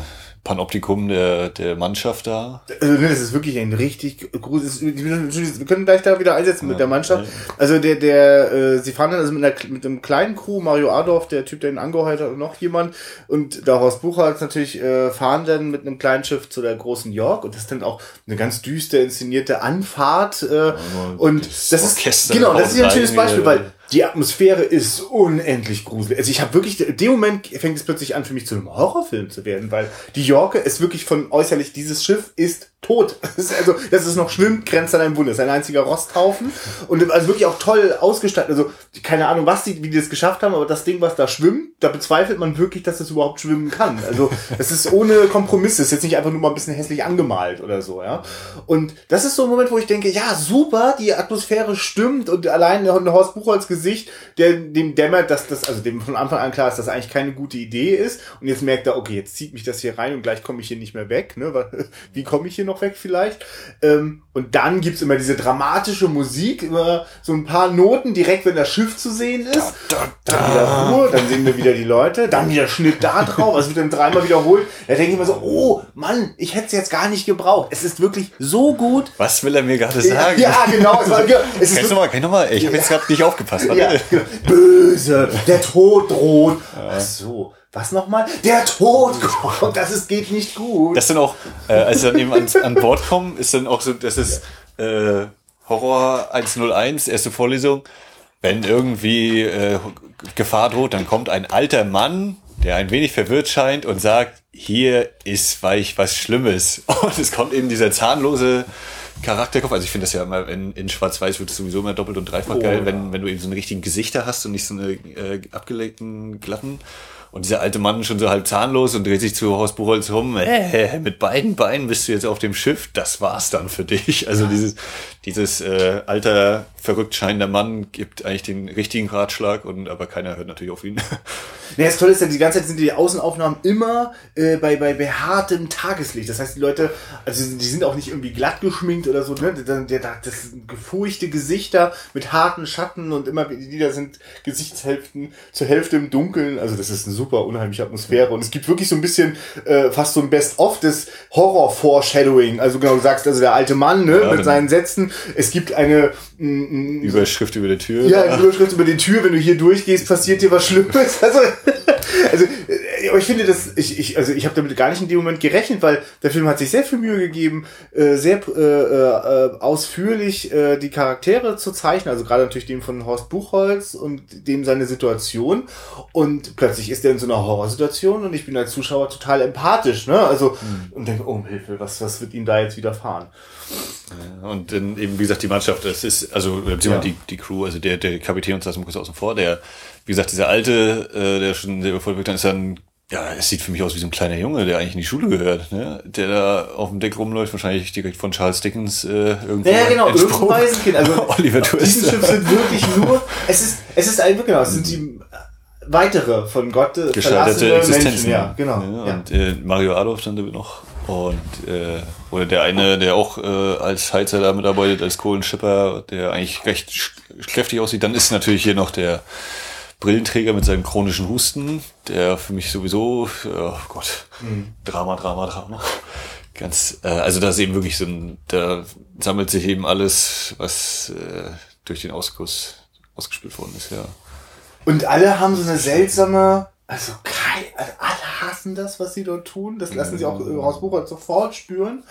Panoptikum der, der Mannschaft da. Also das ist wirklich ein richtig großes. Wir können gleich da wieder einsetzen ja, mit der Mannschaft. Also der, der, äh, sie fahren dann also mit, einer, mit einem kleinen Crew, Mario Adorf, der Typ, der ihn angeheuert hat und noch jemand. Und der Horst Buchholz natürlich äh, fahren dann mit einem kleinen Schiff zu der großen York und das ist dann auch eine ganz düster inszenierte Anfahrt. Äh, ja, und das, das ist genau, das ist ja ein schönes Beispiel, weil die Atmosphäre ist unendlich gruselig. Also ich habe wirklich, in dem Moment fängt es plötzlich an für mich zu einem Horrorfilm zu werden, weil die Yorke ist wirklich von äußerlich, dieses Schiff ist tot. *laughs* Das ist, also, dass es noch schwimmt, grenzt an einem Wunder. Das ist ein einziger Rosthaufen. Und also wirklich auch toll ausgestattet. Also, keine Ahnung, was die, wie die das geschafft haben, aber das Ding, was da schwimmt, da bezweifelt man wirklich, dass es überhaupt schwimmen kann. Also, es ist ohne Kompromisse. Es ist jetzt nicht einfach nur mal ein bisschen hässlich angemalt oder so, ja. Und das ist so ein Moment, wo ich denke, ja, super, die Atmosphäre stimmt und allein ein Horst Buchholz Gesicht, der dem dämmert, dass das, also dem von Anfang an klar ist, dass das eigentlich keine gute Idee ist. Und jetzt merkt er, okay, jetzt zieht mich das hier rein und gleich komme ich hier nicht mehr weg. Ne? *laughs* Wie komme ich hier noch weg vielleicht? Ähm, und dann gibt's immer diese dramatische Musik, immer so ein paar Noten direkt, wenn das Schiff zu sehen ist. Da, da, da. Dann wieder Ruhe, dann sehen wir wieder die Leute, dann wieder Schnitt da drauf, also wird dann dreimal wiederholt. Da denke ich mir so, oh Mann, ich hätte es jetzt gar nicht gebraucht. Es ist wirklich so gut. Was will er mir gerade sagen? Ja, genau. Es war, es ist kannst du mal, kann ich noch mal? Ich habe jetzt gerade nicht aufgepasst. Ja, genau. Böse, der Tod droht. Ach so was nochmal? Der Tod *laughs* kommt, das ist, geht nicht gut. Das sind auch, äh, als sie dann eben ans, an Bord kommen, ist dann auch so, das ist äh, Horror 101, erste Vorlesung. Wenn irgendwie äh, Gefahr droht, dann kommt ein alter Mann, der ein wenig verwirrt scheint und sagt, hier ist weich was Schlimmes. *laughs* Und es kommt eben dieser zahnlose Charakterkopf. Also ich finde das ja immer in, in Schwarz-Weiß wird es sowieso immer doppelt und dreifach oh, geil, ja. wenn, wenn du eben so einen richtigen Gesichter hast und nicht so eine äh, abgelegten glatten. Und dieser alte Mann schon so halb zahnlos und dreht sich zu Horst Buchholz rum. Äh, mit beiden Beinen bist du jetzt auf dem Schiff. Das war's dann für dich. Also dieses, dieses äh, alter, verrückt scheinender Mann gibt eigentlich den richtigen Ratschlag und aber keiner hört natürlich auf ihn. *laughs* Nee, das Tolle ist ja, die ganze Zeit sind die Außenaufnahmen immer äh, bei, bei behaartem Tageslicht. Das heißt, die Leute, also die sind auch nicht irgendwie glatt geschminkt oder so, ne? Das sind gefurchte Gesichter mit harten Schatten und immer wieder sind Gesichtshälften zur Hälfte im Dunkeln. Also das ist eine super unheimliche Atmosphäre. Und es gibt wirklich so ein bisschen äh, fast so ein Best-of des Horror-Foreshadowing. Also genau, du sagst, also der alte Mann ne, ja, mit seinen Sätzen. Es gibt eine mm, Überschrift über die Tür. Ja, Überschrift über die Tür. Wenn du hier durchgehst, passiert dir was Schlimmes. *laughs* Also, also aber ich finde das, ich, ich, also ich habe damit gar nicht in dem Moment gerechnet, weil der Film hat sich sehr viel Mühe gegeben, äh, sehr äh, äh, ausführlich äh, die Charaktere zu zeichnen, also gerade natürlich dem von Horst Buchholz und dem seine Situation. Und plötzlich ist er in so einer Horrorsituation und ich bin als Zuschauer total empathisch, ne? Also mhm. und denke, oh Hilfe, was, was wird ihm da jetzt widerfahren? Ja, und dann eben, wie gesagt, die Mannschaft, das ist, also ja. die, die Crew, also der, der Kapitän uns das kurz außen vor, der, wie gesagt, dieser alte, äh, der schon sehr überfolgt ist dann ja, es sieht für mich aus wie so ein kleiner Junge, der eigentlich in die Schule gehört, ne? Der da auf dem Deck rumläuft, wahrscheinlich direkt von Charles Dickens äh, irgendwo. Ja, genau, irgendein Waisenkind. Also *laughs* Oliver Twist. Diesen Schiff sind wirklich nur, es ist, es ist ein, genau, es sind die weitere von Gott äh, gestaltete Existenzen. Ja, genau. Ja, und äh, Mario Adolf dann noch. Und äh, oder der eine, der auch äh, als Heizer da mitarbeitet, als Kohlenschipper, der eigentlich recht kräftig aussieht. Dann ist natürlich hier noch der Brillenträger mit seinem chronischen Husten, der für mich sowieso, oh Gott, mhm. Drama, Drama, Drama. Ganz, äh, also da ist eben wirklich so ein, da sammelt sich eben alles, was äh, durch den Ausguss ausgespielt worden ist, ja. Und alle haben so eine seltsame, also, kein, also alle hassen das, was sie dort tun. Das lassen sie auch äh, aus Buchholz sofort spüren.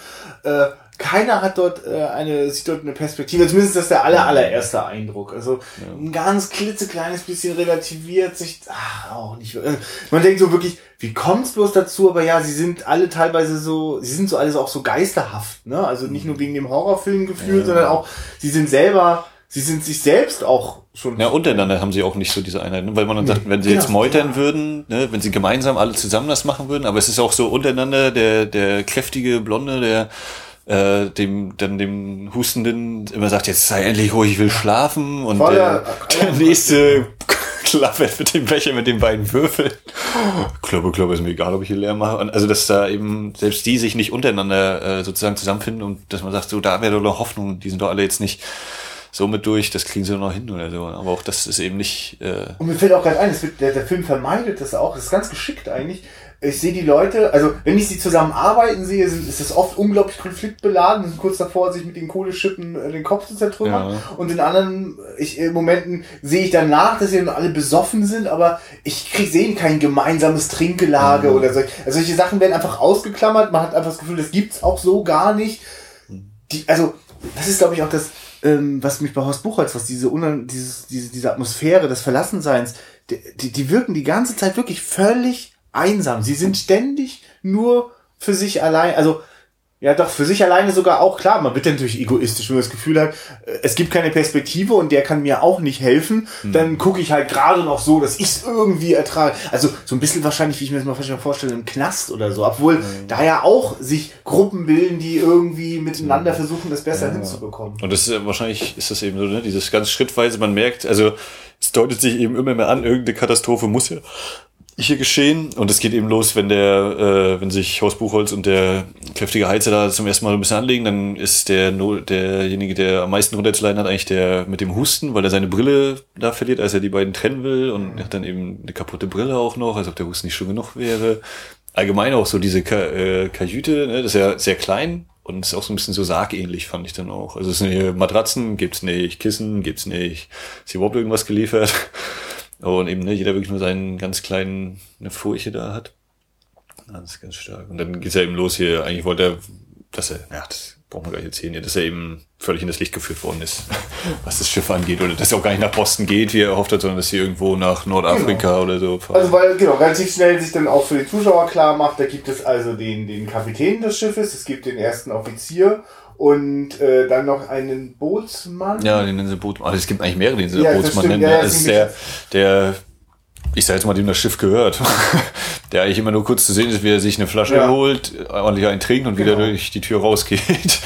Äh, keiner hat dort äh, eine, sieht dort eine Perspektive. Zumindest das ist der aller, allererste Eindruck. Also ja. ein ganz klitzekleines bisschen relativiert sich, ach, auch nicht. Äh, man denkt so wirklich, wie kommt's bloß dazu? Aber ja, sie sind alle teilweise so, sie sind so alles auch so geisterhaft, ne? Also nicht nur wegen dem Horrorfilm gefühlt, ja. sondern auch, sie sind selber, sie sind sich selbst auch schon. Ja, untereinander haben sie auch nicht so diese Einheit, ne? weil man dann sagt, wenn sie genau. jetzt meutern würden, ne? wenn sie gemeinsam alle zusammen das machen würden, aber es ist auch so untereinander der, der kräftige Blonde, der äh, dem dann dem Hustenden immer sagt, jetzt sei endlich ruhig, ich will schlafen und der, der nächste *laughs* klappert mit dem Becher mit den beiden Würfeln. Kloppe, kloppe, ist mir egal, ob ich hier leer mache. Und also, dass da eben selbst die sich nicht untereinander äh, sozusagen zusammenfinden und dass man sagt, so, da wäre doch noch Hoffnung, die sind doch alle jetzt nicht so mit durch, das kriegen sie noch hin oder so. Aber auch das ist eben nicht. Äh und mir fällt auch gerade ein, wird, der, der Film vermeidet das auch, das ist ganz geschickt eigentlich ich sehe die Leute, also wenn ich sie zusammen arbeiten sehe, sind, ist es oft unglaublich konfliktbeladen, sind kurz davor, sich mit den Kohleschippen äh, den Kopf zu zertrümmern. Ja. Und in anderen ich, in Momenten sehe ich danach, dass sie alle besoffen sind, aber ich krieg, sehe kein gemeinsames Trinkgelage mhm. oder so. Also solche Sachen werden einfach ausgeklammert, man hat einfach das Gefühl, das gibt's auch so gar nicht. Die, also, das ist, glaube ich, auch das, ähm, was mich bei Horst Buchholz, was diese, dieses, diese, diese Atmosphäre des Verlassenseins, die, die, die wirken die ganze Zeit wirklich völlig einsam. Sie sind ständig nur für sich allein. Also, Ja, doch, für sich alleine sogar auch klar. Man wird natürlich egoistisch, wenn man das Gefühl hat, äh, es gibt keine Perspektive und der kann mir auch nicht helfen. Hm. Dann gucke ich halt gerade noch so, dass ich es irgendwie ertrage. Also so ein bisschen wahrscheinlich, wie ich mir das mal vorstelle, im Knast oder so. Obwohl Hm. da ja auch sich Gruppen bilden, die irgendwie miteinander versuchen, das besser hinzubekommen. Und das ist ja, wahrscheinlich ist das eben so, ne, dieses ganz schrittweise, man merkt, also es deutet sich eben immer mehr an, irgendeine Katastrophe muss ja hier geschehen. Und es geht eben los, wenn der, äh, wenn sich Horst Buchholz und der kräftige Heizer da zum ersten Mal ein bisschen anlegen, dann ist der no derjenige, der am meisten runterzuleiden hat, eigentlich der mit dem Husten, weil er seine Brille da verliert, als er die beiden trennen will und hat dann eben eine kaputte Brille auch noch, als ob der Husten nicht schon genug wäre. Allgemein auch so diese Ka äh, Kajüte, ne, das ist ja sehr klein und ist auch so ein bisschen so sargähnlich, fand ich dann auch. Also es sind hier Matratzen, gibt's nicht, Kissen gibt's nicht, ist hier überhaupt irgendwas geliefert. Und eben, ne, jeder wirklich nur seinen ganz kleinen, eine Furche da hat. Das ist ganz stark. Und dann geht's ja eben los hier, eigentlich wollte er, dass er, ja, das brauchen wir gar nicht erzählen hier, dass er eben völlig in das Licht geführt worden ist, *laughs* was das Schiff angeht. Oder dass er auch gar nicht nach Boston geht, wie er erhofft hat, sondern dass sie irgendwo nach Nordafrika oder so fahren. Also weil, genau, relativ schnell sich dann auch für die Zuschauer klar macht, da gibt es also den, den Kapitän des Schiffes, es gibt den ersten Offizier und äh, dann noch einen Bootsmann. Ja, den nennen sie Bootsmann. Also es gibt eigentlich mehrere, den sie Ja, Bootsmann nennen. Ja, ja, ist der, der, ich sag jetzt mal, dem das Schiff gehört. *laughs* der eigentlich immer nur kurz zu sehen ist, wie er sich eine Flasche Ja. holt, ordentlich einen trinkt und wieder Genau. durch die Tür rausgeht.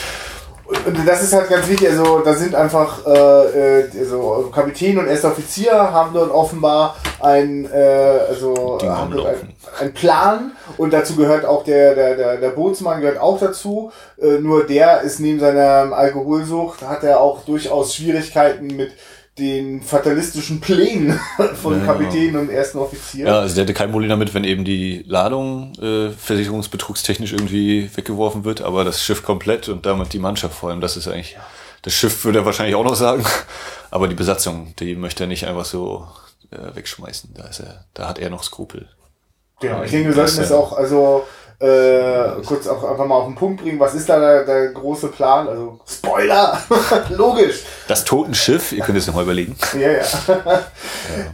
Und das ist halt ganz wichtig, also da sind einfach äh, also Kapitän und erster Offizier haben dort offenbar ein, äh, also, haben dort ein, ein Plan und dazu gehört auch der, der, der, der Bootsmann gehört auch dazu. Äh, nur der ist neben seiner Alkoholsucht, hat er auch durchaus Schwierigkeiten mit den fatalistischen Plänen *laughs* von Ja. Kapitän und ersten Offizier. Ja, also der hatte kein Problem damit, wenn eben die Ladung äh, versicherungsbetrugstechnisch irgendwie weggeworfen wird, aber das Schiff komplett und damit die Mannschaft vor allem, das ist eigentlich, das Schiff würde er wahrscheinlich auch noch sagen, *laughs* aber die Besatzung, die möchte er nicht einfach so äh, wegschmeißen, da ist er, da hat er noch Skrupel. Genau, ich denke, wir sollten Das, ja. auch, also äh, kurz auch einfach mal auf den Punkt bringen. Was ist da der, der große Plan? Also Spoiler, *laughs* logisch. Das Totenschiff, ihr könnt es nochmal überlegen. Ja, *laughs* ja.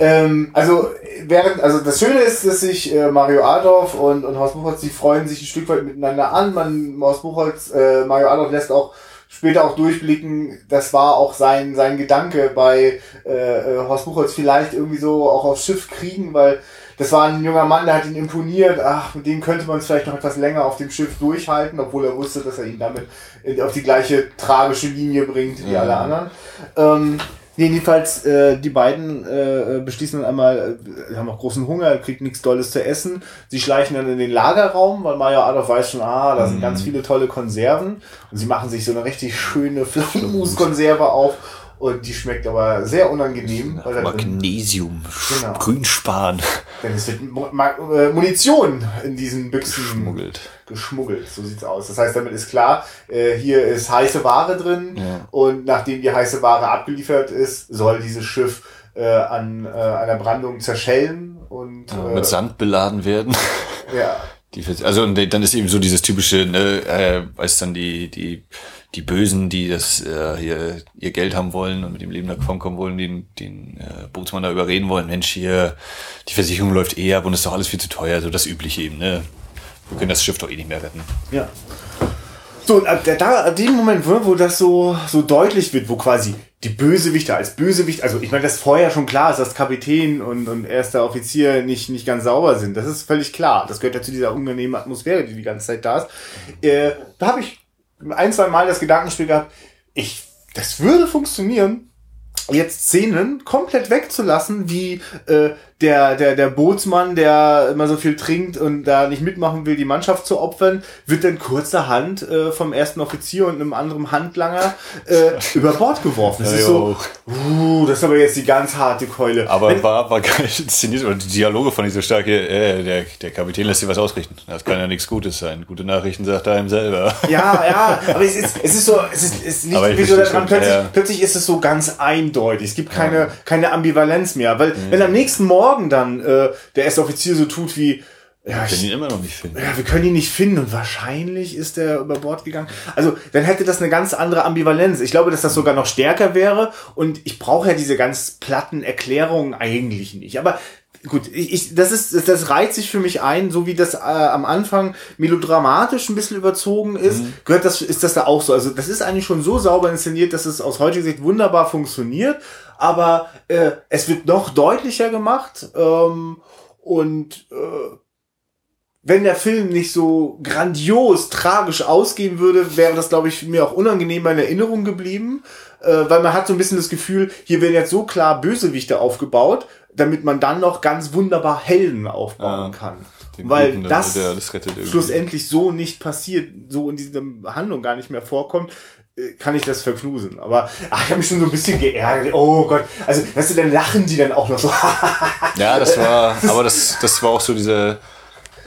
ähm, also während, also das Schöne ist, dass sich äh, Mario Adolf und, und Horst Buchholz, die freuen sich ein Stück weit miteinander an. Man, Horst Buchholz, äh, Mario Adolf lässt auch später auch durchblicken, das war auch sein, sein Gedanke bei äh, äh, Horst Buchholz vielleicht irgendwie so auch aufs Schiff kriegen, weil das war ein junger Mann, der hat ihn imponiert. Ach, mit dem könnte man es vielleicht noch etwas länger auf dem Schiff durchhalten, obwohl er wusste, dass er ihn damit auf die gleiche tragische Linie bringt wie alle anderen. Ähm, jedenfalls, äh, die beiden äh, beschließen dann einmal, äh, haben auch großen Hunger, kriegt nichts Dolles zu essen. Sie schleichen dann in den Lagerraum, weil Maja Adolf weiß schon, ah, da sind ganz viele tolle Konserven. Und sie machen sich so eine richtig schöne Flaschenmus-Konserve auf. Und die schmeckt aber sehr unangenehm, weil Magnesium, Genau. Grünspan denn es wird äh, Munition in diesen Büchsen geschmuggelt. geschmuggelt. So sieht's aus. Das heißt, damit ist klar, äh, hier ist heiße Ware drin Ja. und nachdem die heiße Ware abgeliefert ist, soll dieses Schiff äh, an einer Brandung zerschellen und Ja, äh, mit Sand beladen werden. ja, *laughs* Die, also und dann ist eben so dieses typische, ne, äh, weiß dann die die die Bösen, die das äh, hier ihr Geld haben wollen und mit dem Leben davon kommen wollen, den den äh, Bootsmann da überreden wollen. Mensch, hier die Versicherung läuft eh ab und ist doch alles viel zu teuer, so das übliche eben, ne? Wir können das Schiff doch eh nicht mehr retten. Ja. So, und ab, da, ab dem Moment, wo wo das so, so deutlich wird, wo quasi die Bösewichte als Bösewicht, also ich meine, das vorher schon klar ist, dass Kapitän und, und erster Offizier nicht, nicht ganz sauber sind. Das ist völlig klar. Das gehört ja zu dieser unangenehmen Atmosphäre, die die ganze Zeit da ist. Äh, da habe ich ein, zwei Mal das Gedankenspiel gehabt, ich, das würde funktionieren, jetzt Szenen komplett wegzulassen, wie äh, der, der, der Bootsmann, der immer so viel trinkt und da nicht mitmachen will, die Mannschaft zu opfern, wird dann kurzerhand äh, vom ersten Offizier und einem anderen Handlanger äh, über Bord geworfen. Das Ja, ist ja, so, uh, das ist aber jetzt die ganz harte Keule. Aber Wenn- war, war geil *laughs* inszeniert und die Dialoge fand ich so stark hier, äh, der, der Kapitän lässt sich was ausrichten. Das kann ja nichts Gutes sein. Gute Nachrichten sagt er ihm selber. Ja, ja, aber es ist, es ist so, es ist, es liegt Aber ich wie so daran, plötzlich, ja, ja. plötzlich ist es so ganz eindeutig. Es gibt keine, keine Ambivalenz mehr. Weil, Mhm. wenn am nächsten Morgen dann äh, der erste Offizier so tut wie, ja, kann ich, ihn immer noch nicht finden. ja, wir können ihn nicht finden und wahrscheinlich ist er über Bord gegangen. Also, dann hätte das eine ganz andere Ambivalenz. Ich glaube, dass das sogar noch stärker wäre und ich brauche ja diese ganz platten Erklärungen eigentlich nicht. Aber gut, ich, ich, das ist, das reiht sich für mich ein, so wie das äh, am Anfang melodramatisch ein bisschen überzogen ist, mhm. gehört das, ist das da auch so. Also das ist eigentlich schon so sauber inszeniert, dass es aus heutiger Sicht wunderbar funktioniert, aber äh, es wird noch deutlicher gemacht ähm, und äh, wenn der Film nicht so grandios, tragisch ausgehen würde, wäre das, glaube ich, mir auch unangenehmer in Erinnerung geblieben, äh, weil man hat so ein bisschen das Gefühl, hier werden jetzt so klar Bösewichte aufgebaut, damit man dann noch ganz wunderbar Helden aufbauen ja, kann. Weil Guten, das, das schlussendlich so nicht passiert, so in dieser Handlung gar nicht mehr vorkommt, kann ich das verknusen. Aber ach, ich habe mich schon so ein bisschen geärgert. Oh Gott. Also, weißt du, dann lachen die dann auch noch so. *laughs* ja, das war, aber das, das war auch so dieser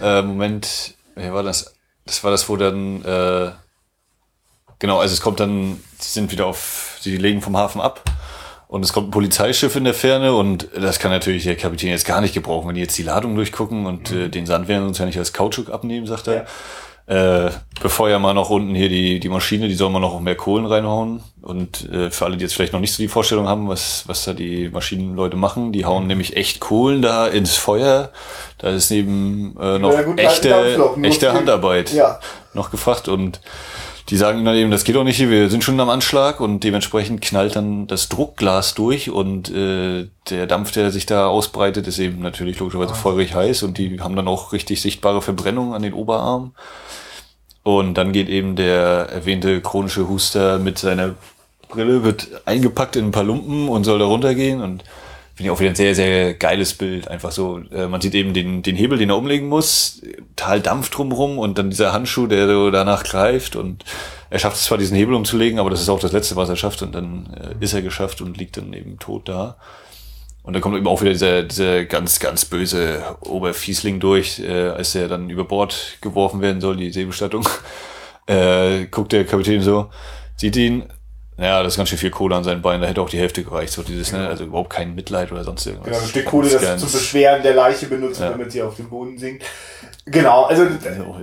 äh, Moment, wie war das? Das war das, wo dann, äh, genau, also es kommt dann, sie sind wieder auf, sie legen vom Hafen ab und es kommt ein Polizeischiff in der Ferne und das kann natürlich der Kapitän jetzt gar nicht gebrauchen, wenn die jetzt die Ladung durchgucken und äh, den Sand werden uns ja nicht als Kautschuk abnehmen, sagt er. Ja. Äh, befeuern mal noch unten hier die, die Maschine, die soll man noch mehr Kohlen reinhauen. Und äh, für alle, die jetzt vielleicht noch nicht so die Vorstellung haben, was, was da die Maschinenleute machen, die hauen mhm. nämlich echt Kohlen da ins Feuer. Da ist neben äh, noch ja, gut, echte, echte Handarbeit ja. noch gefragt und die sagen dann eben, das geht doch nicht hier, wir sind schon am Anschlag und dementsprechend knallt dann das Druckglas durch und äh, der Dampf, der sich da ausbreitet, ist eben natürlich logischerweise feurig heiß und die haben dann auch richtig sichtbare Verbrennungen an den Oberarmen. Und dann geht eben der erwähnte chronische Huster mit seiner Brille, wird eingepackt in ein paar Lumpen und soll da runtergehen und finde ich auch wieder ein sehr, sehr geiles Bild. Einfach so, äh, man sieht eben den, den Hebel, den er umlegen muss, total Dampf drumrum und dann dieser Handschuh, der so danach greift und er schafft es zwar, diesen Hebel umzulegen, aber das ist auch das Letzte, was er schafft und dann äh, ist er geschafft und liegt dann eben tot da. Und dann kommt eben auch wieder dieser, dieser ganz, ganz böse Oberfiesling durch, äh, als er dann über Bord geworfen werden soll, die Seebestattung. *laughs* Äh, guckt der Kapitän so, sieht ihn, ja, das ist ganz schön viel Kohle an seinen Beinen, da hätte auch die Hälfte gereicht, so dieses, ne, also überhaupt kein Mitleid oder sonst irgendwas. Genau, ein Stück Kohle, das zum Beschweren der Leiche benutzt, ja. damit sie auf dem Boden sinkt. Genau, also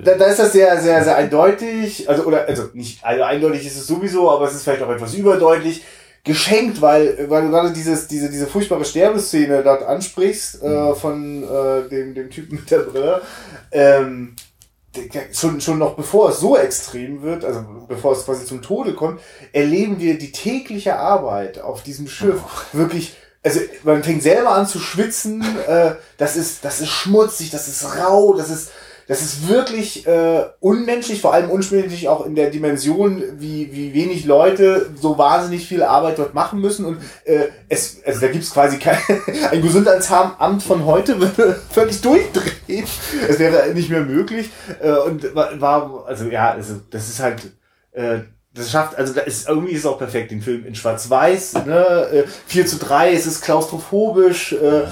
da, da ist das sehr, sehr, sehr eindeutig, also oder also nicht, also eindeutig ist es sowieso, aber es ist vielleicht auch etwas überdeutlich geschenkt, weil weil du gerade dieses diese diese furchtbare Sterbeszene dort ansprichst äh, mhm. von äh, dem dem Typen mit der Brille. Ähm, schon, schon noch bevor es so extrem wird, also bevor es quasi zum Tode kommt, erleben wir die tägliche Arbeit auf diesem Schiff oh. wirklich. Also man fängt selber an zu schwitzen. Äh, das ist das ist schmutzig, das ist rau, das ist das ist wirklich äh, unmenschlich, vor allem unmenschlich auch in der Dimension, wie, wie wenig Leute so wahnsinnig viel Arbeit dort machen müssen. Und äh, es, also da gibt's quasi kein *laughs* ein Gesundheitsamt von heute würde *laughs* völlig durchdrehen. Es wäre nicht mehr möglich. Äh, und war, also ja, also das ist halt. Äh, das schafft, also da ist irgendwie ist es auch perfekt, den Film in Schwarz-Weiß, ne, 4 äh, zu 3, es ist klaustrophobisch, äh,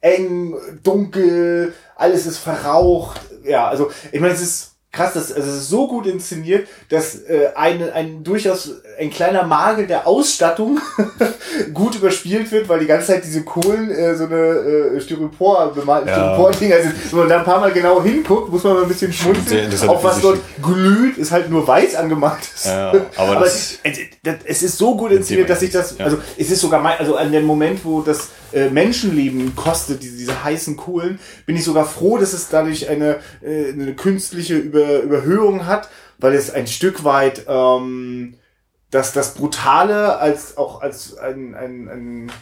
eng, dunkel, alles ist verraucht, ja, also ich meine, es ist krass, das, also es ist so gut inszeniert, dass äh, ein, ein durchaus ein kleiner Magel der Ausstattung *laughs* gut überspielt wird, weil die ganze Zeit diese Kohlen äh, so eine äh, Styropor bemalten ja. Styropor-Dinger sind. Wenn man da ein paar Mal genau hinguckt, muss man mal ein bisschen schmunzeln. Auch was dort glüht, ist halt nur weiß angemalt. Ja, aber, *laughs* aber es, es, es, ist so gut inszeniert, dass ich das, also es ist sogar mein, also an dem Moment, wo das äh, Menschenleben kostet, diese, diese heißen Kohlen, bin ich sogar froh, dass es dadurch eine, äh, eine künstliche Über, Überhöhung hat, weil es ein Stück weit ähm, das, das Brutale als auch als ein, ein, ein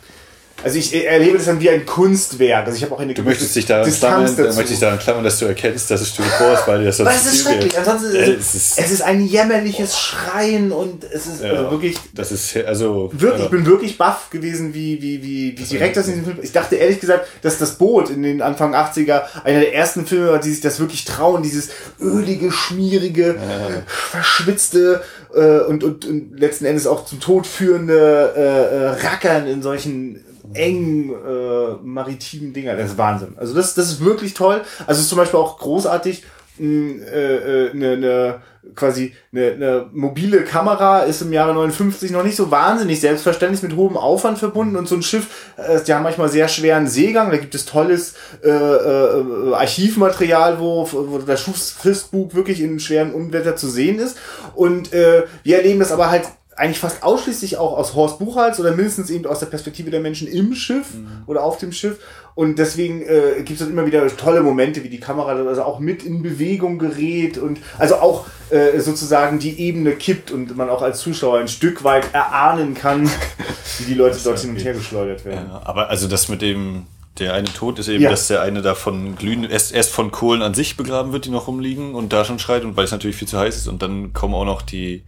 also ich erlebe das dann wie ein Kunstwerk. Also ich habe auch eine Du möchtest dich daran klammern, dazu. möchte ich daran klammern, dass du erkennst, dass es Styropor ist, weil dir das sonst Weil es ist schrecklich. Ansonsten ist es, ist, es ist ein jämmerliches Schreien und es ist ja, also wirklich. Das ist also. Wirklich, ja. ich bin wirklich baff gewesen, wie wie wie wie direkt das in diesem Film. Ich dachte ehrlich gesagt, dass das Boot in den Anfang 80er einer der ersten Filme war, die sich das wirklich trauen, dieses ölige, schmierige, ja. verschwitzte äh, und, und und letzten Endes auch zum Tod führende äh, äh, Rackern in solchen engen äh, maritimen Dinger. Das ist Wahnsinn. Also das, das ist wirklich toll. Also ist zum Beispiel auch großartig, eine äh, äh, ne, ne, quasi eine, eine mobile Kamera ist im Jahre 59 noch nicht so wahnsinnig selbstverständlich mit hohem Aufwand verbunden und so ein Schiff, äh, die haben manchmal sehr schweren Seegang, da gibt es tolles äh, äh, Archivmaterial, wo, wo der Schiffsbug wirklich in schweren Unwetter zu sehen ist und äh, wir erleben das aber halt eigentlich fast ausschließlich auch aus Horst Buchholz oder mindestens eben aus der Perspektive der Menschen im Schiff oder auf dem Schiff. Und deswegen äh, gibt es dann immer wieder tolle Momente, wie die Kamera dann also auch mit in Bewegung gerät und also auch äh, sozusagen die Ebene kippt und man auch als Zuschauer ein Stück weit erahnen kann, *laughs* wie die Leute dort hin und her geschleudert werden. Ja, aber also das mit dem, der eine Tod ist eben, Ja. dass der eine da von glühen, erst, erst von Kohlen an sich begraben wird, die noch rumliegen und da schon schreit und weil es natürlich viel zu heiß ist und dann kommen auch noch die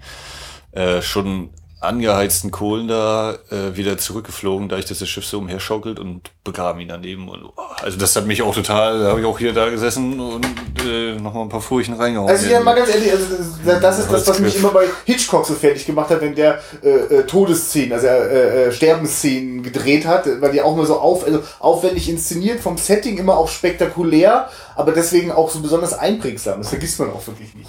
äh, schon angeheizten Kohlen da äh, wieder zurückgeflogen, dadurch, dass das Schiff so umherschaukelt und begraben ihn daneben. Und, oh, also das hat mich auch total, da habe ich auch hier da gesessen und äh, nochmal ein paar Furchen reingehauen. Also ja, mal ganz ehrlich, also das, ist das, was mich immer bei Hitchcock so fertig gemacht hat, wenn der äh, äh, Todesszenen, also äh, äh, Sterbensszenen gedreht hat, weil die auch immer so auf, also aufwendig inszeniert, vom Setting immer auch spektakulär, aber deswegen auch so besonders einprägsam. Das vergisst man auch wirklich nicht.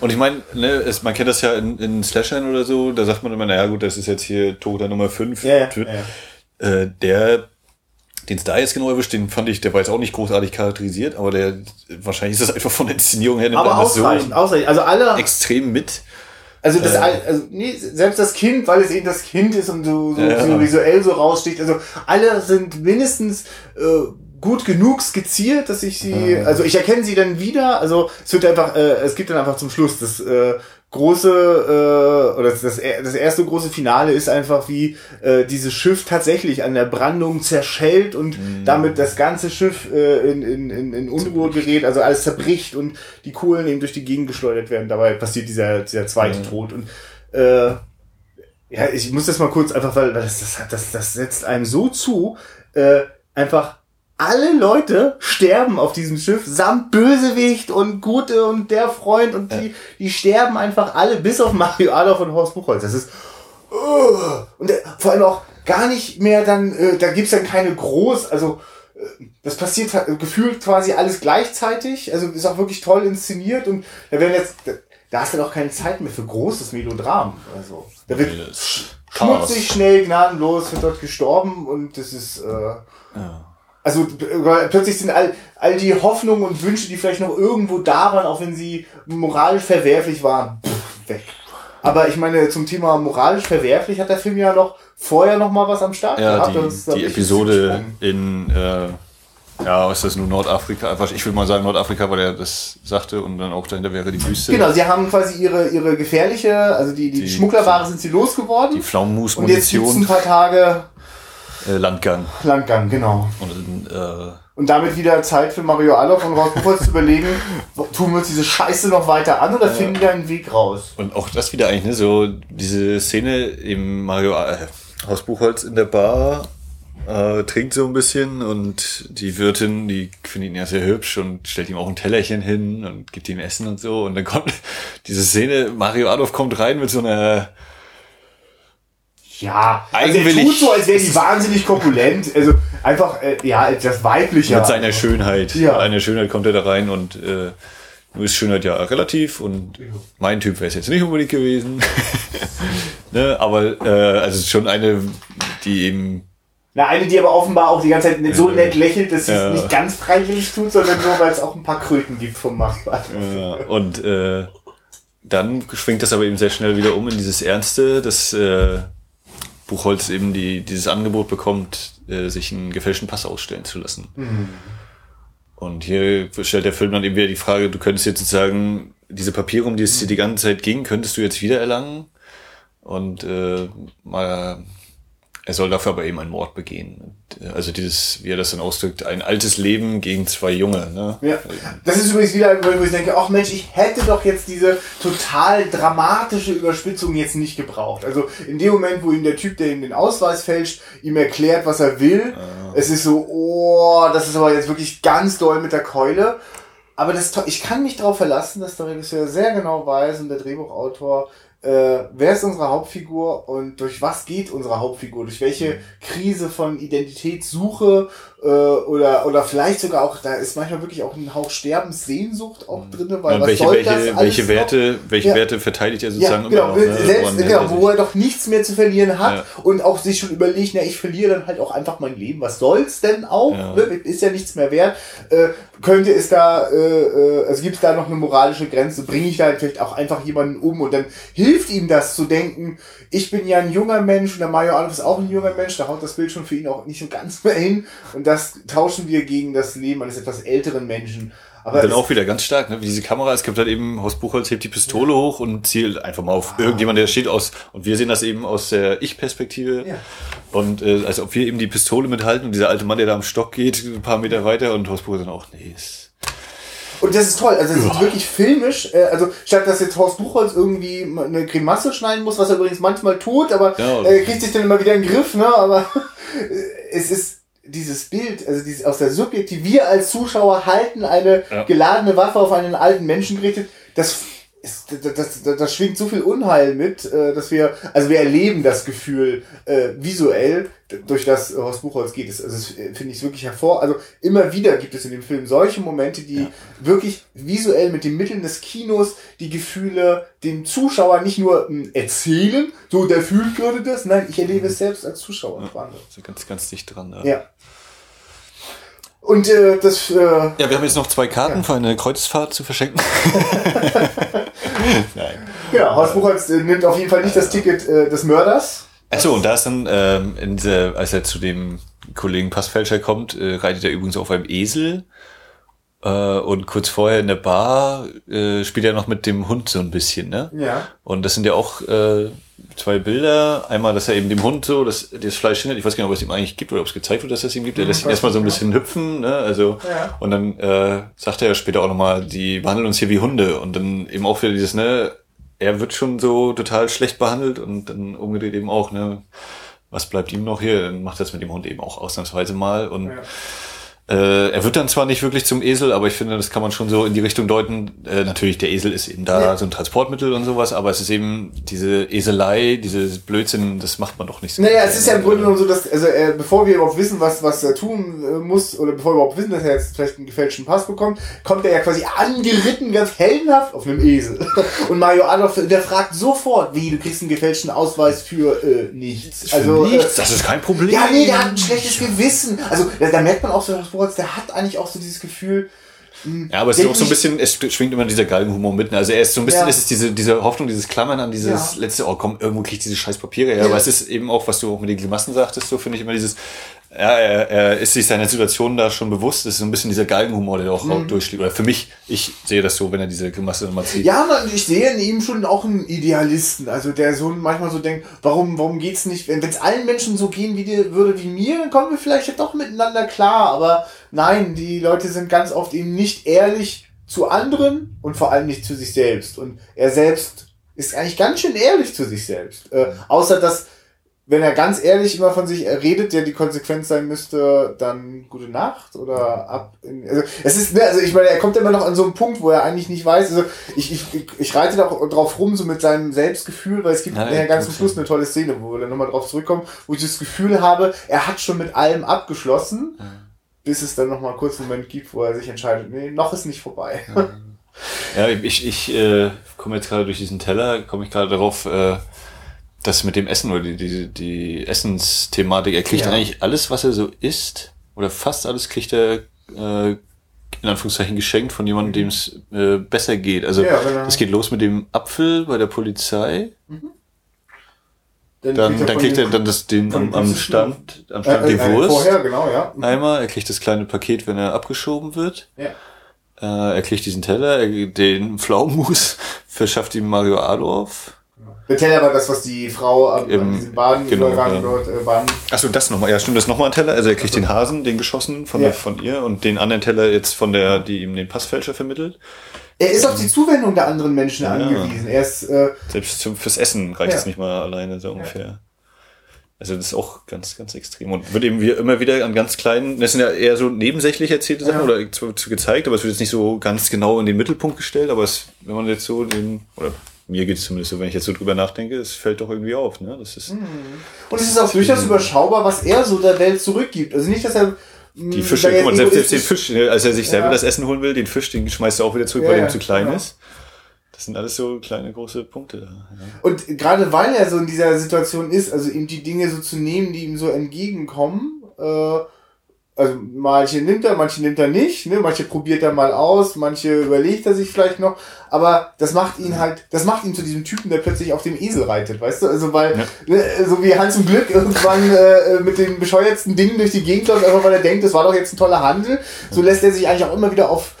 Und ich meine, ne, man kennt das ja in, in Slashern oder so, da sagt man immer, naja gut, das ist jetzt hier Toter Nummer 5. Ja, ja, ja. Äh, der, den da jetzt genau erwischt, den fand ich, der war jetzt auch nicht großartig charakterisiert, aber der, wahrscheinlich ist das einfach von der Inszenierung her, nimmt Aber man das ausreichend, ausreichend. Also alle, extrem mit. Also, das, Al- also nee, selbst das Kind, weil es eben das Kind ist und so, so, Ja. so visuell so raussticht. Also alle sind mindestens äh, gut genug skizziert, dass ich sie, also ich erkenne sie dann wieder. Also es wird einfach, äh, es gibt dann einfach zum Schluss das äh, große äh, oder das, das er- das erste große Finale ist einfach wie äh, dieses Schiff tatsächlich an der Brandung zerschellt und damit das ganze Schiff äh, in, in, in, in Unruhe gerät, also alles zerbricht und die Kohlen eben durch die Gegend geschleudert werden. Dabei passiert dieser, dieser zweite Tod und äh, ja, ich muss das mal kurz einfach, weil weil das, das, hat- das, das setzt einem so zu, äh, einfach alle Leute sterben auf diesem Schiff, samt Bösewicht und Gute und der Freund und die, die sterben einfach alle, bis auf Mario Adolf und Horst Buchholz. Das ist, uh, und äh, vor allem auch gar nicht mehr dann, äh, da gibt's dann keine groß, also, äh, das passiert gefühlt quasi alles gleichzeitig, also ist auch wirklich toll inszeniert und da werden jetzt, da, da hast du dann auch keine Zeit mehr für großes Melodram, also, da wird schmutzig, schnell, gnadenlos, wird dort gestorben und das ist, äh, also plötzlich sind all, all die Hoffnungen und Wünsche, die vielleicht noch irgendwo da waren, auch wenn sie moralisch verwerflich waren, pff, weg. Aber ich meine, zum Thema moralisch verwerflich hat der Film ja noch vorher noch mal was am Start Ja, gehabt. die, Das die Episode in, äh, ja, ist das nun, Nordafrika? Ich will mal sagen Nordafrika, weil er das sagte und dann auch dahinter wäre die Wüste. Genau, sie haben quasi ihre, ihre gefährliche, also die, die, Die- Schmugglerware sind sie losgeworden. Die und jetzt gibt's Pflaumenmus-Munition, ein paar Tage äh, Landgang. Landgang, genau. Und, äh, Und damit wieder Zeit für Mario Adolf und Rolf Buchholz zu überlegen, tun wir uns diese Scheiße noch weiter an oder finden wir einen Weg raus? Und auch das wieder eigentlich, ne, so diese Szene im Mario äh, Haus Buchholz in der Bar äh, trinkt so ein bisschen und die Wirtin, die findet ihn ja sehr hübsch und stellt ihm auch ein Tellerchen hin und gibt ihm Essen und so. Und dann kommt *laughs* diese Szene, Mario Adolf kommt rein mit so einer Ja, also er tut so, als wäre die wahnsinnig korpulent. Also einfach, äh, ja, etwas weiblicher. mit seiner Schönheit. Ja. Seiner Schönheit kommt er da rein und äh, nur ist Schönheit ja relativ und mein Typ wäre es jetzt nicht unbedingt gewesen. *laughs* ne, aber äh, also es ist schon eine, die eben Na, eine, die aber offenbar auch die ganze Zeit so nett lächelt, dass sie Ja. es nicht ganz freiwillig tut, sondern nur, weil es auch ein paar Kröten gibt vom Machbar. Ja, und äh, dann schwingt das aber eben sehr schnell wieder um in dieses Ernste, dass äh, Buchholz eben die, dieses Angebot bekommt, äh, sich einen gefälschten Pass ausstellen zu lassen. Und hier stellt der Film dann eben wieder die Frage, du könntest jetzt sagen, diese Papiere, um die es dir die ganze Zeit ging, könntest du jetzt wieder erlangen. Und äh, mal, er soll dafür aber eben einen Mord begehen. Also dieses, wie er das dann ausdrückt, ein altes Leben gegen zwei Junge. Ne? Ja. Das ist übrigens wieder ein Moment, wo ich denke, ach Mensch, ich hätte doch jetzt diese total dramatische Überspitzung jetzt nicht gebraucht. Also in dem Moment, wo ihm der Typ, der ihm den Ausweis fälscht, ihm erklärt, was er will, es ist so, oh, das ist aber jetzt wirklich ganz doll mit der Keule. Aber das, ich kann mich darauf verlassen, dass der Regisseur sehr genau weiß und der Drehbuchautor, äh, wer ist unsere Hauptfigur und durch was geht unsere Hauptfigur? Durch welche Krise von Identitätssuche äh, oder, oder vielleicht sogar auch, da ist manchmal wirklich auch ein Hauch Sterbenssehnsucht auch drin, weil Ja, was welche, soll das welche, alles welche noch? Werte, welche Ja. Werte verteidigt er Ja, sozusagen genau, immer noch, ne? selbst, genau, wo er doch nichts mehr zu verlieren hat Ja. und auch sich schon überlegt, na, ich verliere dann halt auch einfach mein Leben. Was soll's denn auch? Ja. Ne? Ist ja nichts mehr wert. Äh, könnte es da, äh, äh, also gibt es da noch eine moralische Grenze? Bringe ich da vielleicht auch einfach jemanden um und dann hilft ihm das zu denken, ich bin ja ein junger Mensch und der Mario Adolf ist auch ein junger Mensch, da haut das Bild schon für ihn auch nicht so ganz mehr hin und das tauschen wir gegen das Leben eines etwas älteren Menschen. Aber dann auch wieder ganz stark, ne? wie diese Kamera, es gibt halt eben, Horst Buchholz hebt die Pistole hoch und zielt einfach mal auf irgendjemand, der steht aus, und wir sehen das eben aus der Ich-Perspektive. Ja. Und äh, als ob wir eben die Pistole mithalten und dieser alte Mann, der da am Stock geht, ein paar Meter weiter und Horst Buchholz dann auch, nee, ist Und das ist toll, also es ist wirklich filmisch, äh, also statt dass jetzt Horst Buchholz irgendwie eine Grimasse schneiden muss, was er übrigens manchmal tut, aber Ja. er kriegt sich dann immer wieder in den Griff, ne, aber äh, *laughs* es ist dieses Bild, also dieses aus der Subjektiv, wir als Zuschauer halten eine Ja. geladene Waffe auf einen alten Menschen gerichtet, das ist, das, das, das, schwingt so viel Unheil mit, äh, dass wir, also wir erleben das Gefühl äh, visuell, durch das Horst Buchholz geht. Das, also das äh, finde ich wirklich hervor. Also immer wieder gibt es in dem Film solche Momente, die wirklich visuell mit den Mitteln des Kinos die Gefühle dem Zuschauer nicht nur mh, erzählen, so der fühlt gerade das, nein, ich erlebe es selbst als Zuschauer. Wahnsinn. so ganz, ganz dicht dran. Da. Ja. Und äh, das äh, Ja, wir haben jetzt noch zwei Karten für eine Kreuzfahrt zu verschenken. *laughs* *laughs* *laughs* Nein. ja, Horst Buchholz äh, nimmt auf jeden Fall nicht das Ticket äh, des Mörders. Achso, und da ist dann, ähm, in dieser, als er zu dem Kollegen Passfälscher kommt, äh, reitet er übrigens auf einem Esel. Äh, und kurz vorher in der Bar äh, spielt er noch mit dem Hund so ein bisschen, ne? Ja. Und das sind ja auch äh, zwei Bilder. Einmal, dass er eben dem Hund so das, das Fleisch hinhält. Ich weiß gar nicht, ob es ihm eigentlich gibt oder ob es gezeigt wird, dass es ihm gibt. Er lässt ihn erstmal so ein bisschen hüpfen. Ne? Also, Ja. Und dann äh, sagt er ja später auch nochmal, die behandeln uns hier wie Hunde. Und dann eben auch wieder dieses, ne, er wird schon so total schlecht behandelt und dann umgedreht eben auch, ne, was bleibt ihm noch hier? Dann macht er das mit dem Hund eben auch ausnahmsweise mal. Und Ja. Äh, er wird dann zwar nicht wirklich zum Esel, aber ich finde, das kann man schon so in die Richtung deuten. Äh, natürlich, der Esel ist eben da Ja. so ein Transportmittel und sowas, aber es ist eben diese Eselei, dieses Blödsinn, das macht man doch nicht so. Naja, es ist ja im Grunde genommen so, dass, also äh, bevor wir überhaupt wissen, was, was er tun äh, muss, oder bevor wir überhaupt wissen, dass er jetzt vielleicht einen gefälschten Pass bekommt, kommt er ja quasi angeritten, ganz heldenhaft auf einem Esel. *laughs* Und Mario Adolf, der fragt sofort, wie, du kriegst einen gefälschten Ausweis für äh, nichts. Also, Für nichts, äh, das ist kein Problem. ja, nee, der hat ein schlechtes Gewissen. Also, da, da merkt man auch so, Boris, der hat eigentlich auch so dieses Gefühl, Ja, aber es ist auch so ein bisschen, es schwingt immer dieser Galgenhumor mit. Also er ist so ein bisschen, Ja. es ist diese, diese Hoffnung, dieses Klammern an dieses Ja. letzte, oh komm, irgendwo krieg ich diese scheiß Papiere her. Ja. Aber es ist eben auch, was du auch mit den Grimassen sagtest, so finde ich immer dieses, ja, er, er ist sich seiner Situation da schon bewusst. Das ist so ein bisschen dieser Galgenhumor, der auch Mhm. durchschlägt. Oder für mich, ich sehe das so, wenn er diese Grimasse nochmal zieht. Ja, man, ich sehe in ihm schon auch einen Idealisten, also der so manchmal so denkt, warum, warum geht's nicht, wenn es allen Menschen so gehen wie dir, würde wie mir, dann kommen wir vielleicht ja doch miteinander klar, aber nein, die Leute sind ganz oft eben nicht ehrlich zu anderen und vor allem nicht zu sich selbst und er selbst ist eigentlich ganz schön ehrlich zu sich selbst, äh, außer dass wenn er ganz ehrlich immer von sich redet, ja die Konsequenz sein müsste, dann gute Nacht oder ab. In, also es ist, ne, also ich meine, er kommt immer noch an so einen Punkt, wo er eigentlich nicht weiß. Also ich, ich, ich reite da auch drauf rum, so mit seinem Selbstgefühl, weil es gibt Nein, nachher ganz zum Schluss eine tolle Szene, wo wir dann nochmal drauf zurückkommen, wo ich das Gefühl habe, er hat schon mit allem abgeschlossen, bis es dann nochmal kurz einen Moment gibt, wo er sich entscheidet, nee, noch ist nicht vorbei. Ja, ich, ich äh, komme jetzt gerade durch diesen Teller, komme ich gerade darauf, äh, dass mit dem Essen oder die, die, die Essensthematik, er kriegt Ja. eigentlich alles, was er so isst, oder fast alles kriegt er äh, in Anführungszeichen geschenkt von jemandem, dem es äh, besser geht. Also Ja, genau. das geht los mit dem Apfel bei der Polizei, dann, er dann von kriegt er dann das, den am, am Stand, am äh, Stand äh, die äh, Wurst. Vorher, genau, ja. Einmal, er kriegt das kleine Paket, wenn er abgeschoben wird. ja. Äh, er kriegt diesen Teller, er, den Pflaumenmus *laughs* verschafft ihm Mario Adorf. Der Teller war das, was die Frau am, diesem Baden, genau, ja. dort äh, baden. Achso, das nochmal. Ja, stimmt, das nochmal ein Teller. Also er kriegt den Hasen, den geschossen von, Ja. der, von ihr und den anderen Teller jetzt von der, die ihm den Passfälscher vermittelt. Er ist auf die Zuwendung der anderen Menschen Ja. angewiesen. Er ist, äh, Selbst zum, fürs Essen reicht es nicht mal alleine, so ungefähr. Also das ist auch ganz, ganz extrem. Und wird eben wie immer wieder an ganz kleinen, das sind ja eher so nebensächlich erzählte Sachen Ja. oder zu, zu gezeigt, aber es wird jetzt nicht so ganz genau in den Mittelpunkt gestellt, aber es, wenn man jetzt so den, oder mir geht es zumindest so, wenn ich jetzt so drüber nachdenke, es fällt doch irgendwie auf, ne? Das ist, und es ist auch durchaus überschaubar, was er so der Welt zurückgibt. Also nicht, dass er Die Fische, guck mal, selbst, selbst den Fisch, ne, als er sich selber Ja. das Essen holen will, den Fisch, den schmeißt er auch wieder zurück, Ja, weil er ihm zu klein genau. ist. Das sind alles so kleine, große Punkte. da, Ja. Und gerade weil er so in dieser Situation ist, also ihm die Dinge so zu nehmen, die ihm so entgegenkommen, äh, also manche nimmt er, manche nimmt er nicht, ne? manche probiert er mal aus, manche überlegt er sich vielleicht noch, aber das macht ihn halt, das macht ihn zu diesem Typen, der plötzlich auf dem Esel reitet, weißt du? Also weil, ne, so wie Hans im Glück irgendwann äh, mit den bescheuertsten Dingen durch die Gegend läuft, einfach weil er denkt, das war doch jetzt ein toller Handel, so lässt er sich eigentlich auch immer wieder auf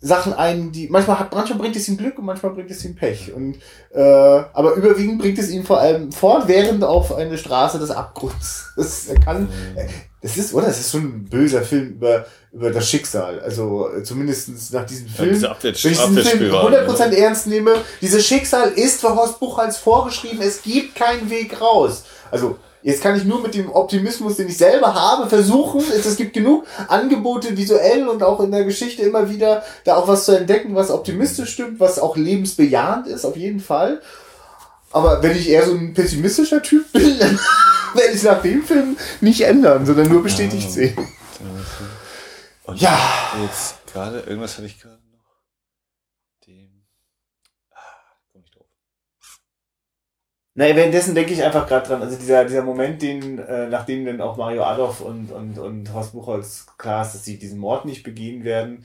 Sachen ein, die manchmal hat, manchmal bringt es ihm Glück und manchmal bringt es ihm Pech. Und äh, aber überwiegend bringt es ihn vor allem fortwährend auf eine Straße des Abgrunds. *laughs* Das er kann, das ist, oder? Das ist schon ein böser Film über über das Schicksal. Also äh, zumindest nach diesem Film. diese Abwärts- wenn ich diesen Film Abwärtsspirale, 100% ernst nehme, dieses Schicksal ist für Horst Buchholz vorgeschrieben. Es gibt keinen Weg raus. Also Jetzt kann ich nur mit dem Optimismus, den ich selber habe, versuchen. Es, es gibt genug Angebote visuell und auch in der Geschichte immer wieder da auch was zu entdecken, was optimistisch stimmt, was auch lebensbejahend ist, auf jeden Fall. Aber wenn ich eher so ein pessimistischer Typ bin, *laughs* dann werde ich es nach dem Film nicht ändern, sondern nur bestätigt sehen. Und Ja. Jetzt gerade, irgendwas hatte ich gerade noch. Dem. Ah, komm ich drauf. Naja, währenddessen denke ich einfach gerade dran, also dieser, dieser Moment, den, äh, nachdem dann auch Mario Adolf und, und, und Horst Buchholz klar ist, dass sie diesen Mord nicht begehen werden,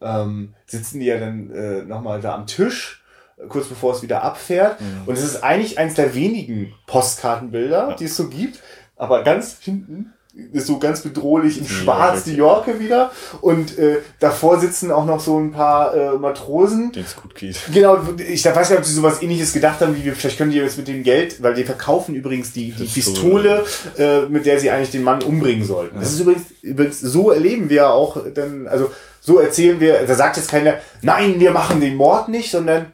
ähm, sitzen die ja dann äh, nochmal da am Tisch, kurz bevor es wieder abfährt. Und es ist eigentlich eins der wenigen Postkartenbilder, Ja. die es so gibt, aber ganz hinten ist so ganz bedrohlich in schwarz die Yorke wieder und äh, davor sitzen auch noch so ein paar äh, Matrosen, Dem es gut geht. Genau, ich weiß nicht, ob sie sowas ähnliches gedacht haben, wie wir, vielleicht können die jetzt mit dem Geld, weil die verkaufen übrigens die, die Pistole, Pistole. äh, mit der sie eigentlich den Mann umbringen sollten. Das ist übrigens, übrigens, so erleben wir auch dann, also so erzählen wir, da sagt jetzt keiner, nein, wir machen den Mord nicht, sondern,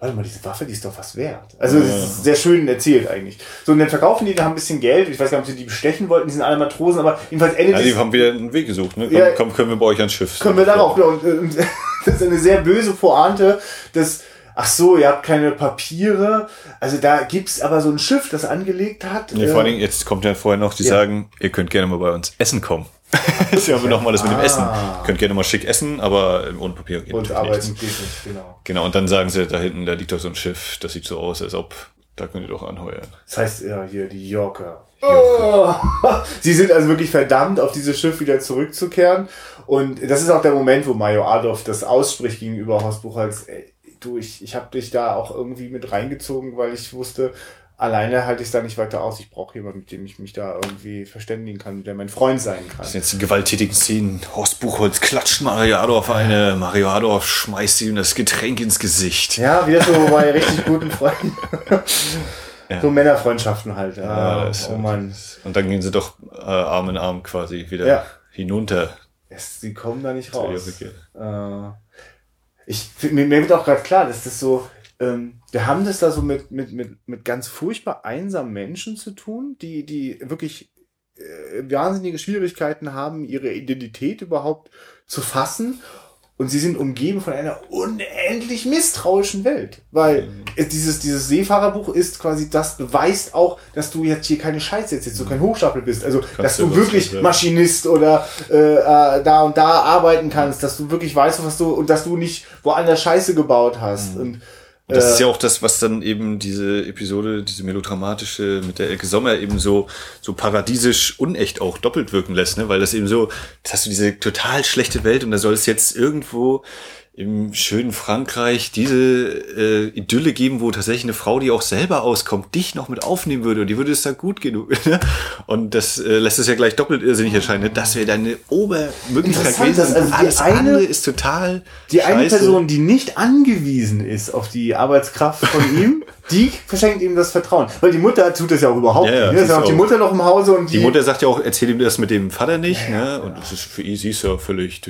warte mal, diese Waffe, die ist doch was wert. Also das ist sehr schön erzählt eigentlich. So, und dann verkaufen die, da haben ein bisschen Geld, ich weiß gar nicht, ob sie die bestechen wollten, die sind alle Matrosen, aber jedenfalls endet Ja, die haben wieder einen Weg gesucht, ne? Komm, Ja. komm können wir bei euch ans Schiff. können wir darauf, genau. Und, und *laughs* das ist eine sehr böse Pointe, dass, ach so, ihr habt keine Papiere. Also da gibt's aber so ein Schiff, das angelegt hat. Nee, äh, vor allen Dingen, jetzt kommt ja vorher noch, die Ja. sagen, ihr könnt gerne mal bei uns essen kommen. *laughs* ist ja aber nochmal das mit dem Essen. Ah. Ihr könnt gerne mal schick essen, aber ohne Papier geht und arbeiten nichts. geht nicht, genau. Genau, und dann sagen sie, da hinten, da liegt doch so ein Schiff, das sieht so aus, als ob, da könnt ihr doch anheuern. Das heißt ja hier die Yorker. Oh. *laughs* Sie sind also wirklich verdammt, auf dieses Schiff wieder zurückzukehren. Und das ist auch der Moment, wo Mario Adolf das ausspricht gegenüber Horst Buchholz. Ey, du, ich, ich habe dich da auch irgendwie mit reingezogen, weil ich wusste, alleine halte ich es da nicht weiter aus. Ich brauche jemanden, mit dem ich mich da irgendwie verständigen kann, der mein Freund sein kann. Das sind jetzt die gewalttätigen Szenen. Horst Buchholz klatscht Mario Adorf eine, Mario Adorf schmeißt ihm das Getränk ins Gesicht. Ja, wieder so bei richtig guten Freunden. Ja. So Männerfreundschaften halt. Ja, das- oh Mann. Und dann gehen sie doch äh, Arm in Arm quasi wieder Ja. hinunter. Es, sie kommen da nicht raus. Äh, ich, mir, mir wird auch gerade klar, dass das so, ähm, wir haben das da so mit, mit, mit, mit ganz furchtbar einsamen Menschen zu tun, die, die wirklich äh, wahnsinnige Schwierigkeiten haben, ihre Identität überhaupt zu fassen. Und sie sind umgeben von einer unendlich misstrauischen Welt. Weil es dieses, dieses Seefahrerbuch ist quasi, das beweist auch, dass du jetzt hier keine Scheiße jetzt, jetzt du kein Hochstapel bist. Also, dass ja du wirklich werden. Maschinist oder äh, äh, da und da arbeiten kannst, dass du wirklich weißt, was du, und dass du nicht woanders Scheiße gebaut hast. Und, Und das äh, ist ja auch das, was dann eben diese Episode, diese melodramatische mit der Elke Sommer eben so, so paradiesisch unecht auch doppelt wirken lässt, ne? Weil das eben so, jetzt hast du diese total schlechte Welt und da soll es jetzt irgendwo im schönen Frankreich diese äh, Idylle geben, wo tatsächlich eine Frau, die auch selber auskommt, dich noch mit aufnehmen würde und die würde es da gut genug. *laughs* Ne? Und das äh, lässt es ja gleich doppelt irrsinnig erscheinen. Ne? Das wäre deine Obermöglichkeit dass also die Alles eine- ist total Die eine scheiße. Person, die nicht angewiesen ist auf die Arbeitskraft von ihm, *laughs* die verschenkt ihm das Vertrauen. Weil die Mutter tut das ja auch überhaupt Ja, ja, nicht. Ne? auch die Mutter noch im Hause und die, Die Mutter sagt ja auch, erzähl ihm das mit dem Vater nicht, ne? Und das ist für ihn, sie ist ja völlig.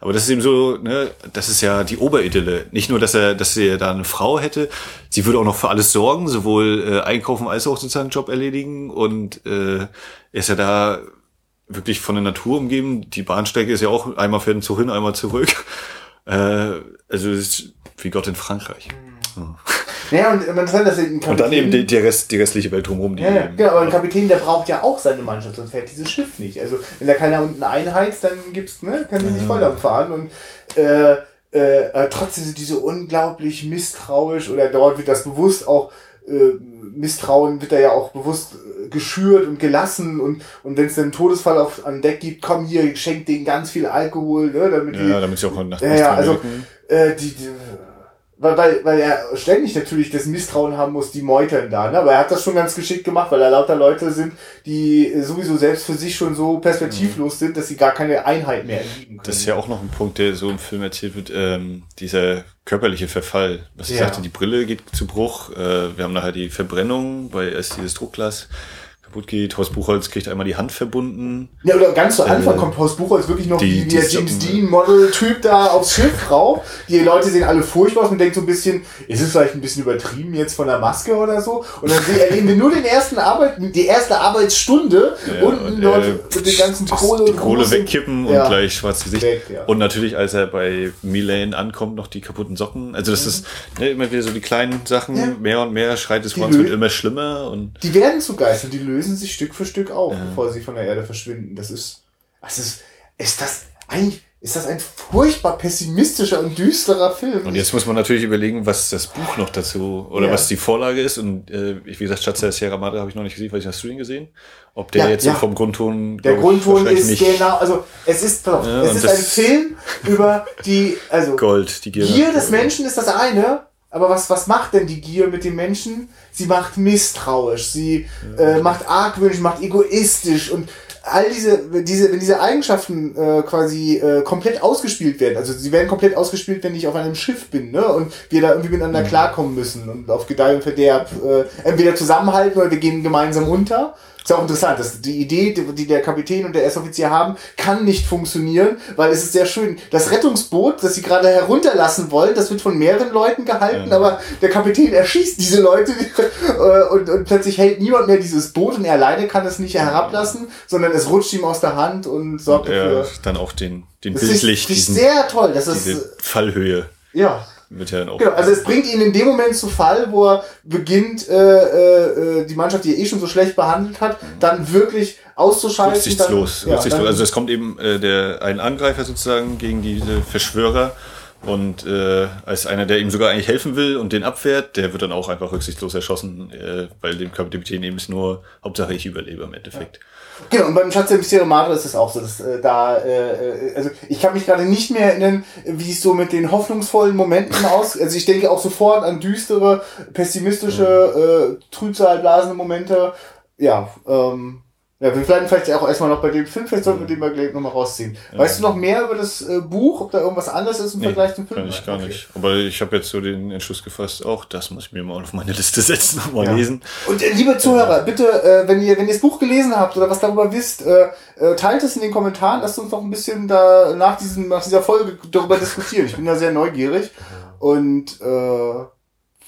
Aber das ist eben so, ne, das ist ja die Oberidylle. Nicht nur, dass er, dass er da eine Frau hätte, sie würde auch noch für alles sorgen, sowohl äh, einkaufen als auch sozusagen Job erledigen. Und äh, er ist ja da wirklich von der Natur umgeben. Die Bahnstrecke ist ja auch einmal fährt ein Zug hin, einmal zurück. Äh, also es ist wie Gott in Frankreich. Ja. Ja, und man sagt, dass ein Und dann eben die, die, Rest, die restliche Welt drumherum. Die Ja, ja, genau, aber ein Kapitän, der braucht ja auch seine Mannschaft, sonst fährt dieses Schiff nicht. Also, wenn da keiner unten einheizt, dann gibt's, ne, kann sie nicht Volldampf fahren und, äh, äh, äh, trotzdem sind diese unglaublich misstrauisch oder dort wird das bewusst auch, äh, Misstrauen wird da ja auch bewusst äh, geschürt und gelassen und, und wenn es einen Todesfall auf, an Deck gibt, komm hier, schenk denen ganz viel Alkohol, ne, damit die, ja, damit sie auch nachts ja, ja, also äh, die, die weil, weil, weil er ständig natürlich das Misstrauen haben muss, die meutern da, ne? Aber er hat das schon ganz geschickt gemacht, weil er lauter Leute sind, die sowieso selbst für sich schon so perspektivlos sind, dass sie gar keine Einheit mehr erliegen können. Das ist ja auch noch ein Punkt, der so im Film erzählt wird, ähm, dieser körperliche Verfall. Was ich Ja. sagte, die Brille geht zu Bruch, äh, wir haben nachher die Verbrennung, weil erst dieses Druckglas kaputt geht, Horst Buchholz kriegt einmal die Hand verbunden. Ja, oder ganz zu Anfang Äh, kommt Horst Buchholz wirklich noch die- wie die der James Socken- Dean Model-Typ da aufs Schiff rauf. Die Leute sehen alle furchtbar aus und denken so ein bisschen, ist es vielleicht ein bisschen übertrieben jetzt von der Maske oder so? Und dann erleben wir nur den ersten Arbeit, die erste Arbeitsstunde Ja, unten und, dort äh, mit den ganzen Kohle die Kohle Ruß- wegkippen und Ja. gleich schwarzes Gesicht. Weg, ja. Und natürlich, als er bei Milane ankommt, noch die kaputten Socken. Also das ist ne, immer wieder so die kleinen Sachen, mehr und mehr schreit es vor, es wird immer schlimmer und Die werden zu Geistern, die lösen sich Stück für Stück auf, bevor sie von der Erde verschwinden. Das ist, das ist, ist das eigentlich, ist das ein furchtbar pessimistischer und düsterer Film. Und jetzt muss man natürlich überlegen, was das Buch noch dazu oder Ja. was die Vorlage ist. Und äh, ich, wie gesagt, Schatz der Sierra Madre habe ich noch nicht gesehen. Weiß nicht, hast du den gesehen? Ob der Ja, jetzt ja. so vom Grundton. der ich, Grundton ist nicht genau, also es ist, pass auf, Ja, es ist ein Film über die, also Gold, die Gier. Gier des Menschen ist das eine, aber was, was macht denn die Gier mit dem Menschen? Sie macht misstrauisch, sie äh, macht argwöhnisch, macht egoistisch und all diese, diese, wenn diese Eigenschaften äh, quasi äh, komplett ausgespielt werden, also sie werden komplett ausgespielt, wenn ich auf einem Schiff bin, ne? Und wir da irgendwie miteinander klarkommen müssen und auf Gedeih und Verderb äh, entweder zusammenhalten oder wir gehen gemeinsam unter. Ist ja auch interessant, dass die Idee, die der Kapitän und der Erstoffizier haben, kann nicht funktionieren, weil es ist sehr schön. Das Rettungsboot, das sie gerade herunterlassen wollen, das wird von mehreren Leuten gehalten, aber der Kapitän erschießt diese Leute *laughs* äh, und, und plötzlich hält niemand mehr dieses Boot und er alleine kann es nicht herablassen, sondern es rutscht ihm aus der Hand und sorgt Ja, dafür. dann auch den, den Das ist, bildlich, das ist diesen, sehr toll. Das ist, Fallhöhe ja. Wird ja dann auch. Genau, also es bringt ihn in dem Moment zu Fall, wo er beginnt, äh, äh, äh, die Mannschaft, die er eh schon so schlecht behandelt hat, dann wirklich auszuschalten. rücksichtslos. Dann, ja, rücksichtslos. also es kommt eben äh, der ein Angreifer sozusagen gegen diese Verschwörer und äh, als einer, der ihm sogar eigentlich helfen will und den abwehrt, der wird dann auch einfach rücksichtslos erschossen, äh, weil dem Kapitän eben ist nur Hauptsache ich überlebe im Endeffekt. Genau, und beim Schatz der Mysterio Madre ist es auch so, dass äh, da, äh, äh, also ich kann mich gerade nicht mehr erinnern, wie es so mit den hoffnungsvollen Momenten *laughs* aus, also ich denke auch sofort an düstere, pessimistische, äh, trübsalblasende Momente. Ja, ähm, ja, wir bleiben vielleicht auch erstmal noch bei dem Film, vielleicht sollten wir den mal gleich nochmal rausziehen. Weißt du noch mehr über das äh, Buch, ob da irgendwas anderes ist im Vergleich zum Film? Kann ich gar Okay. nicht. Aber ich habe jetzt so den Entschluss gefasst, auch das muss ich mir mal auf meine Liste setzen und mal Ja. lesen. Und äh, liebe Zuhörer, bitte, äh, wenn ihr wenn ihr das Buch gelesen habt oder was darüber wisst, äh, äh, teilt es in den Kommentaren. Lasst uns noch ein bisschen da nach diesem nach dieser Folge darüber diskutieren. Ich bin da sehr neugierig *laughs* und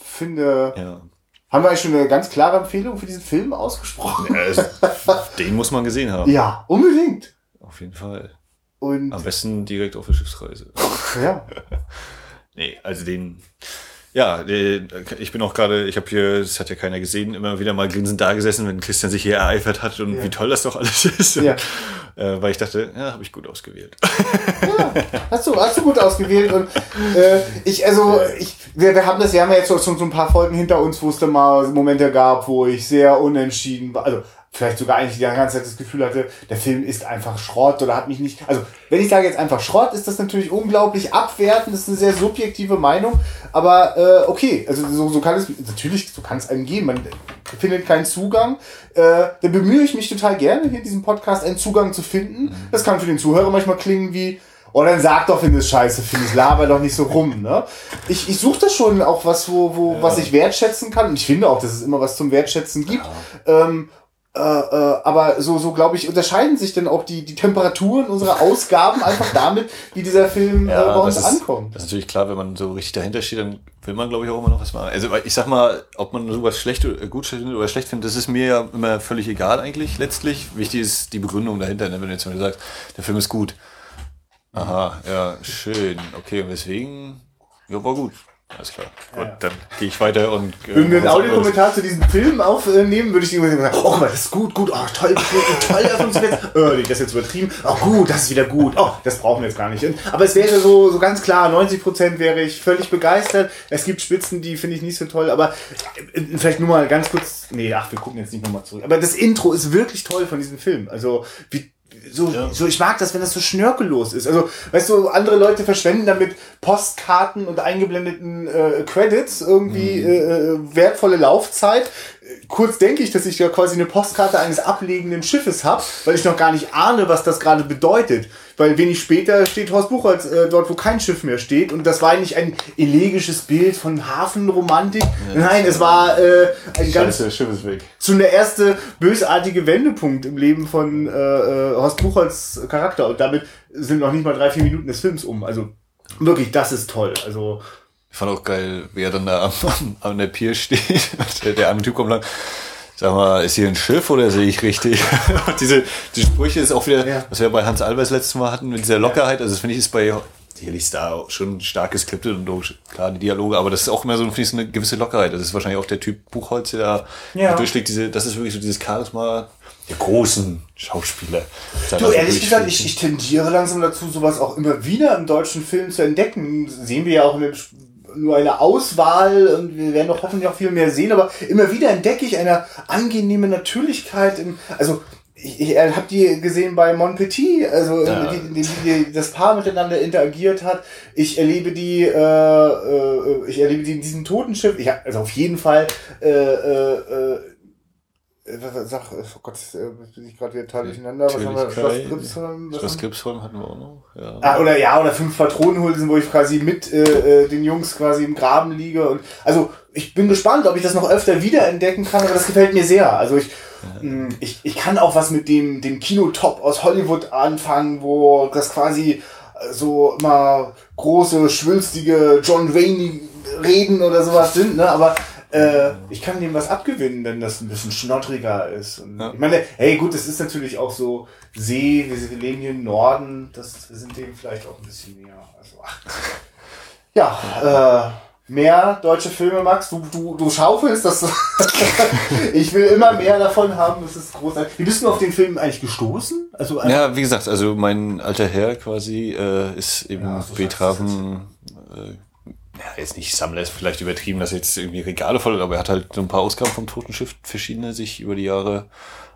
finde, Ja. Haben wir eigentlich schon eine ganz klare Empfehlung für diesen Film ausgesprochen? Ja, es, den muss man gesehen haben. Ja, unbedingt. Auf jeden Fall. Und Am besten direkt auf der Schiffsreise. ja, *laughs* Nee, also den. Ja, äh, ich bin auch gerade, ich habe hier, das hat ja keiner gesehen, immer wieder mal grinsend da gesessen, wenn Christian sich hier ereifert hat und Ja. wie toll das doch alles *laughs* ist. Ja. Äh, weil ich dachte, ja, habe ich gut ausgewählt. Hast du, hast du gut ausgewählt und äh, ich, also ich, wir, wir haben das, wir haben ja jetzt schon so ein paar Folgen hinter uns, wo es dann mal Momente gab, wo ich sehr unentschieden war, also vielleicht sogar eigentlich die ganze Zeit das Gefühl hatte, der Film ist einfach Schrott oder hat mich nicht, also wenn ich sage jetzt einfach Schrott, ist das natürlich unglaublich abwertend, das ist eine sehr subjektive Meinung, aber äh, okay, also so, so kann es, natürlich, so kann es einem gehen, man findet keinen Zugang, äh, dann bemühe ich mich total gerne, hier in diesem Podcast einen Zugang zu finden. Das kann für den Zuhörer manchmal klingen wie, oh, dann sag doch, wenn du es scheiße findest, laber doch nicht so rum, ne? Ich, ich suche da schon auch was, wo, wo, was ich wertschätzen kann. Und ich finde auch, dass es immer was zum Wertschätzen gibt. Ähm, äh, äh, aber so, so glaube ich, unterscheiden sich dann auch die, die Temperaturen unserer Ausgaben einfach damit, wie dieser Film äh, bei uns ist, ankommt. Das ist natürlich klar, wenn man so richtig dahinter steht, dann will man, glaube ich, auch immer noch was machen. Also ich sag mal, ob man sowas schlecht oder gut findet oder schlecht findet, das ist mir ja immer völlig egal eigentlich letztlich. Wichtig ist die Begründung dahinter, ne? wenn du jetzt mal sagst, der Film ist gut. Aha, ja, schön. Okay, und weswegen? Ja, war gut. Alles klar. Gut, dann gehe ich weiter und. Äh, Würden wir einen Audiokommentar zu diesem Film aufnehmen, würde ich immer sagen, oh, das ist gut, gut, oh, toll, toll. Oh, *laughs* nee, das ist jetzt übertrieben. Oh, gut, das ist wieder gut. Oh, das brauchen wir jetzt gar nicht. Aber es wäre so, so ganz klar, 90 Prozent wäre ich völlig begeistert. Es gibt Spitzen, die finde ich nicht so toll, aber äh, vielleicht nur mal ganz kurz, nee, ach, wir gucken jetzt nicht nochmal zurück. Aber das Intro ist wirklich toll von diesem Film. Also, wie, so, so, ich mag das, wenn das so schnörkellos ist. Also, weißt du, andere Leute verschwenden damit Postkarten und eingeblendeten äh, Credits irgendwie äh, äh, wertvolle Laufzeit. Kurz denke ich, dass ich ja quasi eine Postkarte eines ablegenden Schiffes habe, weil ich noch gar nicht ahne, was das gerade bedeutet. Weil wenig später steht Horst Buchholz äh, dort, wo kein Schiff mehr steht. Und das war eigentlich ein elegisches Bild von Hafenromantik. Nein, es war äh, ein ganz Scheiße, Schiff ist weg. schon der erste bösartige Wendepunkt im Leben von äh, äh, Horst Buchholz Charakter und damit sind noch nicht mal drei, vier Minuten des Films um. Also wirklich, das ist toll. Also Ich fand auch geil, wie er dann da am, am, an der Pier steht. *laughs* Der, der andere Typ kommt lang. Sag mal, ist hier ein Schiff oder sehe ich richtig? *laughs* Diese, diese Sprüche ist auch wieder, Ja. was wir bei Hans Albers letztes Mal hatten, mit dieser Lockerheit. Also das finde ich ist bei sicherlich ist da schon stark geskriptet und logisch, klar die Dialoge, aber das ist auch immer so finde ich, eine gewisse Lockerheit. Das ist wahrscheinlich auch der Typ Buchholz, der da Ja. durchschlägt. Diese, das ist wirklich so dieses Charisma der großen Schauspieler. Du, ehrlich gesagt, ich, ich tendiere langsam dazu, sowas auch immer wieder im deutschen Film zu entdecken. Sehen wir ja auch in dem nur eine Auswahl und wir werden doch hoffentlich auch viel mehr sehen, aber immer wieder entdecke ich eine angenehme Natürlichkeit im, also ich, ich habe die gesehen bei Mon Petit, also Ja. wie, wie, wie das Paar miteinander interagiert hat. Ich erlebe die, äh, äh, ich erlebe die in diesem Totenschiff. Ich also auf jeden Fall äh, äh, äh, äh, sag, oh Gott, äh, bin ich gerade wieder total durcheinander. Was haben wir? Schloss Gripsholm? Schloss Gripsholm hatten wir auch noch. Ja. Ah, oder ja, oder fünf Patronenhülsen, wo ich quasi mit äh, äh, den Jungs quasi im Graben liege. Und also ich bin gespannt, ob ich das noch öfter wiederentdecken kann, aber das gefällt mir sehr. Also ich, mh, ich, ich kann auch was mit dem, dem Kinotop aus Hollywood anfangen, wo das quasi äh, so immer große, schwülstige John Wayne Reden oder sowas sind, ne? Aber äh, ich kann dem was abgewinnen, wenn das ein bisschen schnoddriger ist. Und Ja. Ich meine, hey gut, es ist natürlich auch so See, wir leben hier im Norden, das sind dem vielleicht auch ein bisschen näher. Also, ach. *laughs* ja, äh, mehr deutsche Filme, Max. Du, du, du schaufelst das. *laughs* ich will immer mehr davon haben. Das ist großartig. Wie bist du auf den Film eigentlich gestoßen? Also einfach- Ja, wie gesagt, also mein alter Herr quasi äh, ist eben Ja, so Beethoven, äh, ja, jetzt nicht Sammler, ist vielleicht übertrieben, dass jetzt irgendwie Regale voll, aber er hat halt so ein paar Ausgaben vom Totenschiff, verschiedene, sich über die Jahre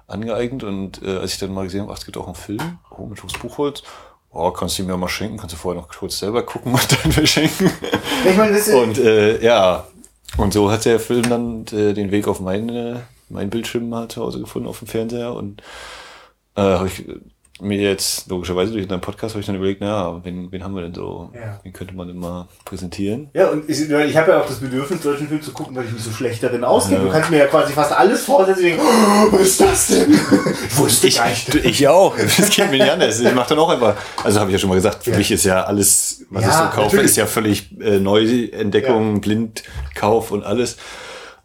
angeeignet und äh, als ich dann mal gesehen habe, ach, es gibt auch einen Film, oh, mit Buchholz, oh, kannst du mir mal schenken, kannst du vorher noch kurz selber gucken und *laughs* dann verschenken. ich meine, das ist, Und äh, ja, und so hat der Film dann äh, den Weg auf meine, mein Bildschirm mal zu Hause gefunden, auf dem Fernseher. Und äh, habe ich mir jetzt, logischerweise durch deinen Podcast, habe ich dann überlegt, naja, wen, wen haben wir denn so? Ja. Wen könnte man denn mal präsentieren? Ja, und ich, ich habe ja auch das Bedürfnis, deutschen Film zu gucken, weil ich mich so schlecht darin auskenne. Du kannst mir ja quasi fast alles vorsetzen. Ich denke, oh, was ist das denn? *laughs* Wusste Ich, du, ich auch. *laughs* Das geht mir nicht anders. Ich mache dann auch einfach. Also habe ich ja schon mal gesagt, für Ja. mich ist ja alles, was Ja, ich so kaufe, natürlich. ist ja völlig äh, Neuentdeckung, Blindkauf und alles.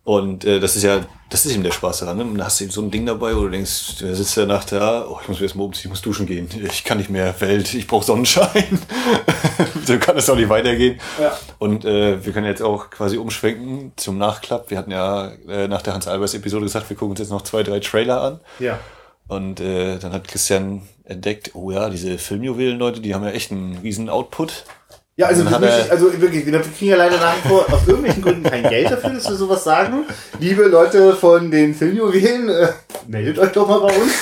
Und äh, das ist ja, das ist eben der Spaß daran. Ne? Und da hast du eben so ein Ding dabei, wo du denkst, du sitzt ja nach da, oh, ich muss mir jetzt mal umziehen, ich muss duschen gehen. Ich kann nicht mehr Welt, ich brauche Sonnenschein. *laughs* so kann es doch nicht weitergehen. Ja. Und äh, wir können jetzt auch quasi umschwenken zum Nachklapp. Wir hatten ja äh, nach der Hans-Albers-Episode gesagt, wir gucken uns jetzt noch zwei, drei Trailer an. Ja. Und äh, dann hat Christian entdeckt, oh ja, diese Filmjuwelen-Leute, die haben ja echt einen riesen Output. Ja, also, Dann wir, hat möchte er- ich, also wirklich, wir kriegen ja leider nach wie vor aus irgendwelchen Gründen kein Geld dafür, dass wir sowas sagen. Liebe Leute von den Filmjuwelen, äh, meldet euch doch mal bei uns.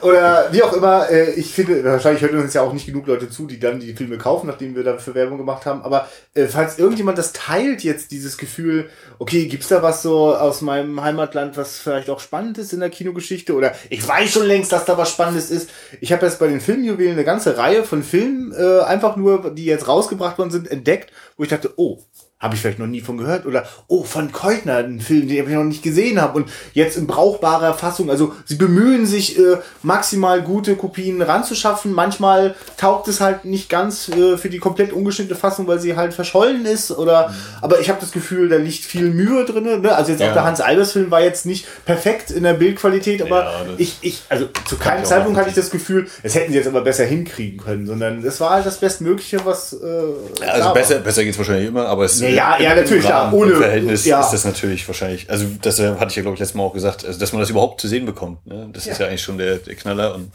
Oder wie auch immer, äh, ich finde, wahrscheinlich hören uns ja auch nicht genug Leute zu, die dann die Filme kaufen, nachdem wir dafür Werbung gemacht haben. Aber äh, falls irgendjemand das teilt, jetzt dieses Gefühl, okay, gibt's da was so aus meinem Heimatland, was vielleicht auch spannend ist in der Kinogeschichte? Oder ich weiß schon längst, dass da was Spannendes ist. Ich habe jetzt bei den Filmjuwelen eine ganze Reihe von Filmen, äh, einfach nur, die jetzt rausgebracht worden sind, entdeckt, wo ich dachte, oh, habe ich vielleicht noch nie von gehört oder oh von Keutner ein Film, den ich noch nicht gesehen habe und jetzt in brauchbarer Fassung. Also sie bemühen sich äh, maximal gute Kopien ranzuschaffen. Manchmal taugt es halt nicht ganz äh, für die komplett ungeschnittene Fassung, weil sie halt verschollen ist oder. Aber ich habe das Gefühl, da liegt viel Mühe drin. Ne? Also jetzt auch Ja. der Hans Albers Film war jetzt nicht perfekt in der Bildqualität, aber Ja, ich ich also zu keinem auch Zeitpunkt hatte ich das Gefühl, es hätten sie jetzt aber besser hinkriegen können, sondern es war halt das Bestmögliche, was äh, Also war. besser, besser geht's wahrscheinlich immer, aber es äh, ja, ja, natürlich, klar, ohne- im Verhältnis ja. ist das natürlich wahrscheinlich, also das äh, hatte ich ja, glaube ich, letztes Mal auch gesagt, also dass man das überhaupt zu sehen bekommt. Ne? Das ist ja eigentlich schon der, der Knaller. Und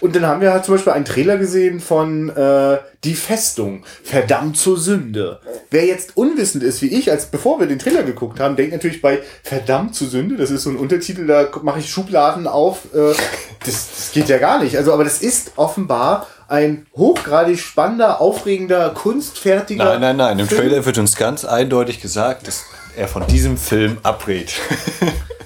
Und dann haben wir halt zum Beispiel einen Trailer gesehen von äh, Die Festung, verdammt zur Sünde. Wer jetzt unwissend ist wie ich, als bevor wir den Trailer geguckt haben, denkt natürlich bei verdammt zur Sünde, das ist so ein Untertitel, da mache ich Schubladen auf. Äh, das, das geht ja gar nicht. Also, aber das ist offenbar ein hochgradig spannender, aufregender, kunstfertiger. nein, nein, nein, im Film. Trailer wird uns ganz eindeutig gesagt, dass er von diesem Film abrät. *laughs*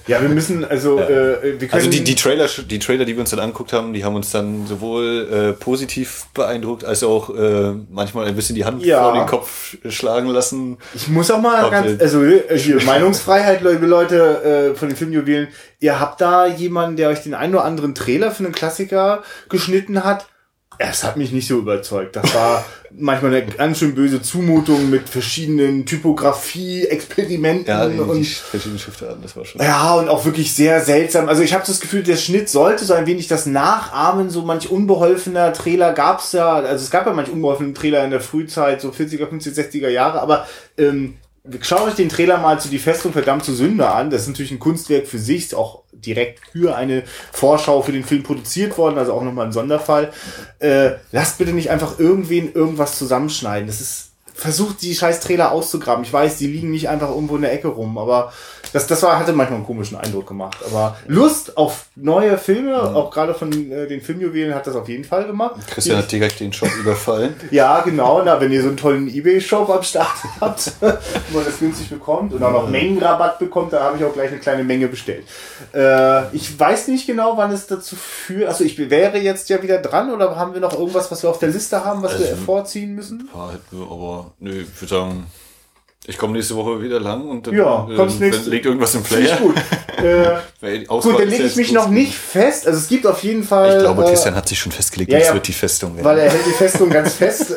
Ja, wir müssen, also, äh, wir können. Also die, die, Trailer, die Trailer, die wir uns dann angeguckt haben, die haben uns dann sowohl äh, positiv beeindruckt, als auch äh, manchmal ein bisschen die Hand Ja. vor den Kopf schlagen lassen. Ich muss auch mal Ob ganz, also hier, Meinungsfreiheit, liebe Leute äh, von den Filmjuwelen, ihr habt da jemanden, der euch den einen oder anderen Trailer für einen Klassiker geschnitten hat. Es hat mich nicht so überzeugt. Das war *laughs* manchmal eine ganz schön böse Zumutung mit verschiedenen Typografie-Experimenten Ja, die, die und verschiedenen Schriftarten, das war schon. ja, und auch wirklich sehr seltsam. Also ich habe das Gefühl, der Schnitt sollte so ein wenig das Nachahmen, so manch unbeholfener Trailer gab's ja, also es gab ja manch unbeholfenen Trailer in der Frühzeit, so 40er, 50er, 60er Jahre, aber ähm, schaut euch den Trailer mal zu Die Festung verdammt zu Sünde an. Das ist natürlich ein Kunstwerk für sich, ist auch direkt für eine Vorschau für den Film produziert worden, also auch nochmal ein Sonderfall. Äh, lasst bitte nicht einfach irgendwen irgendwas zusammenschneiden. Das ist versucht die scheiß Trailer auszugraben. Ich weiß, die liegen nicht einfach irgendwo in der Ecke rum, aber das, das war, hatte manchmal einen komischen Eindruck gemacht. Aber Lust auf neue Filme, auch gerade von äh, den Filmjuwelen, hat das auf jeden Fall gemacht. Christian hat direkt den Shop überfallen. *laughs* Ja, genau. Na, wenn ihr so einen tollen Ebay-Shop am Start *laughs* habt, wo man das günstig bekommt und auch noch Mengenrabatt bekommt, da habe ich auch gleich eine kleine Menge bestellt. Äh, ich weiß nicht genau, wann es dazu führt. Also ich wäre jetzt ja wieder dran oder haben wir noch irgendwas, was wir auf der Liste haben, was wir Also- vorziehen müssen? Ja, hätten wir, aber nö, ich würde sagen, ich komme nächste Woche wieder lang und dann Ja, äh, kommst wenn nächste- liegt irgendwas im Player. gut. *laughs* Äh, gut, dann lege ich mich noch groß. nicht fest. Also es gibt auf jeden Fall. Ich glaube, äh, Christian hat sich schon festgelegt, ja, das ja. wird die Festung werden. Weil er hält die Festung ganz fest.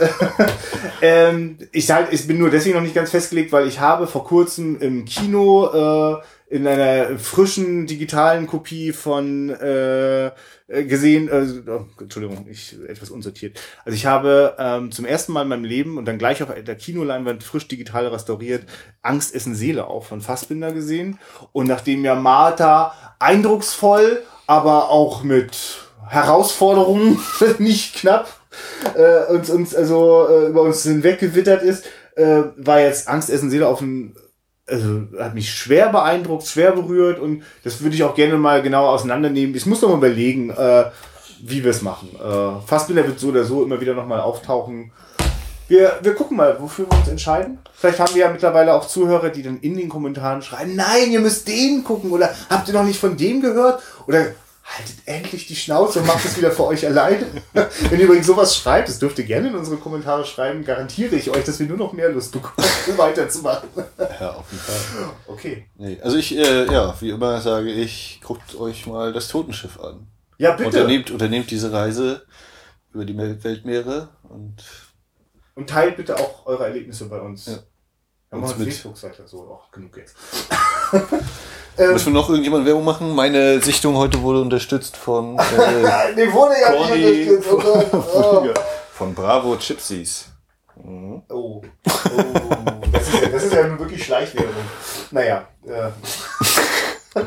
*laughs* ähm, ich, sag, ich bin nur deswegen noch nicht ganz festgelegt, weil ich habe vor kurzem im Kino äh, in einer frischen digitalen Kopie von äh, gesehen, äh, oh, Entschuldigung, ich etwas unsortiert. Also ich habe ähm, zum ersten Mal in meinem Leben und dann gleich auf der Kinoleinwand frisch digital restauriert Angst essen Seele auch von Fassbinder gesehen. Und nachdem ja Martha eindrucksvoll, aber auch mit Herausforderungen, *laughs* nicht knapp, äh, uns, uns also äh, über uns hinweggewittert ist, äh, war jetzt Angst essen Seele auf ein also hat mich schwer beeindruckt, schwer berührt und das würde ich auch gerne mal genauer auseinandernehmen. Ich muss noch mal überlegen, äh, wie wir es machen. Äh, Fassbinder wird so oder so immer wieder noch mal auftauchen. Wir, wir gucken mal, wofür wir uns entscheiden. Vielleicht haben wir ja mittlerweile auch Zuhörer, die dann in den Kommentaren schreiben, nein, ihr müsst den gucken oder habt ihr noch nicht von dem gehört? Oder haltet endlich die Schnauze und macht es wieder für euch alleine. *laughs* Wenn ihr übrigens sowas schreibt, das dürft ihr gerne in unsere Kommentare schreiben, garantiere ich euch, dass wir nur noch mehr Lust bekommen, *laughs* weiterzumachen. ja, auf jeden Fall. Okay. Nee, also ich, äh, ja, wie immer sage ich, guckt euch mal das Totenschiff an. Ja, bitte. Unternehmt, unternehmt diese Reise über die Weltmeere und Und teilt bitte auch eure Erlebnisse bei uns. Ja. Wir haben Uns auch eine mit. Facebook-Seite, so auch genug jetzt. *laughs* Müssen wir noch irgendjemand Werbung machen? Meine Sichtung heute wurde unterstützt von, *laughs* äh, Nee, wurde ja Conny. nicht unterstützt. Gott. Oh. *laughs* von Bravo Chipsies. Oh. oh. Das, ist ja, das ist ja wirklich Schleichwerbung. Naja. Äh,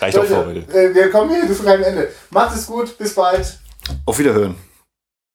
Reicht auch Leute, Vorbild. äh, wir kommen hier bis zu keinem Ende. Macht es gut, bis bald. Auf Wiederhören.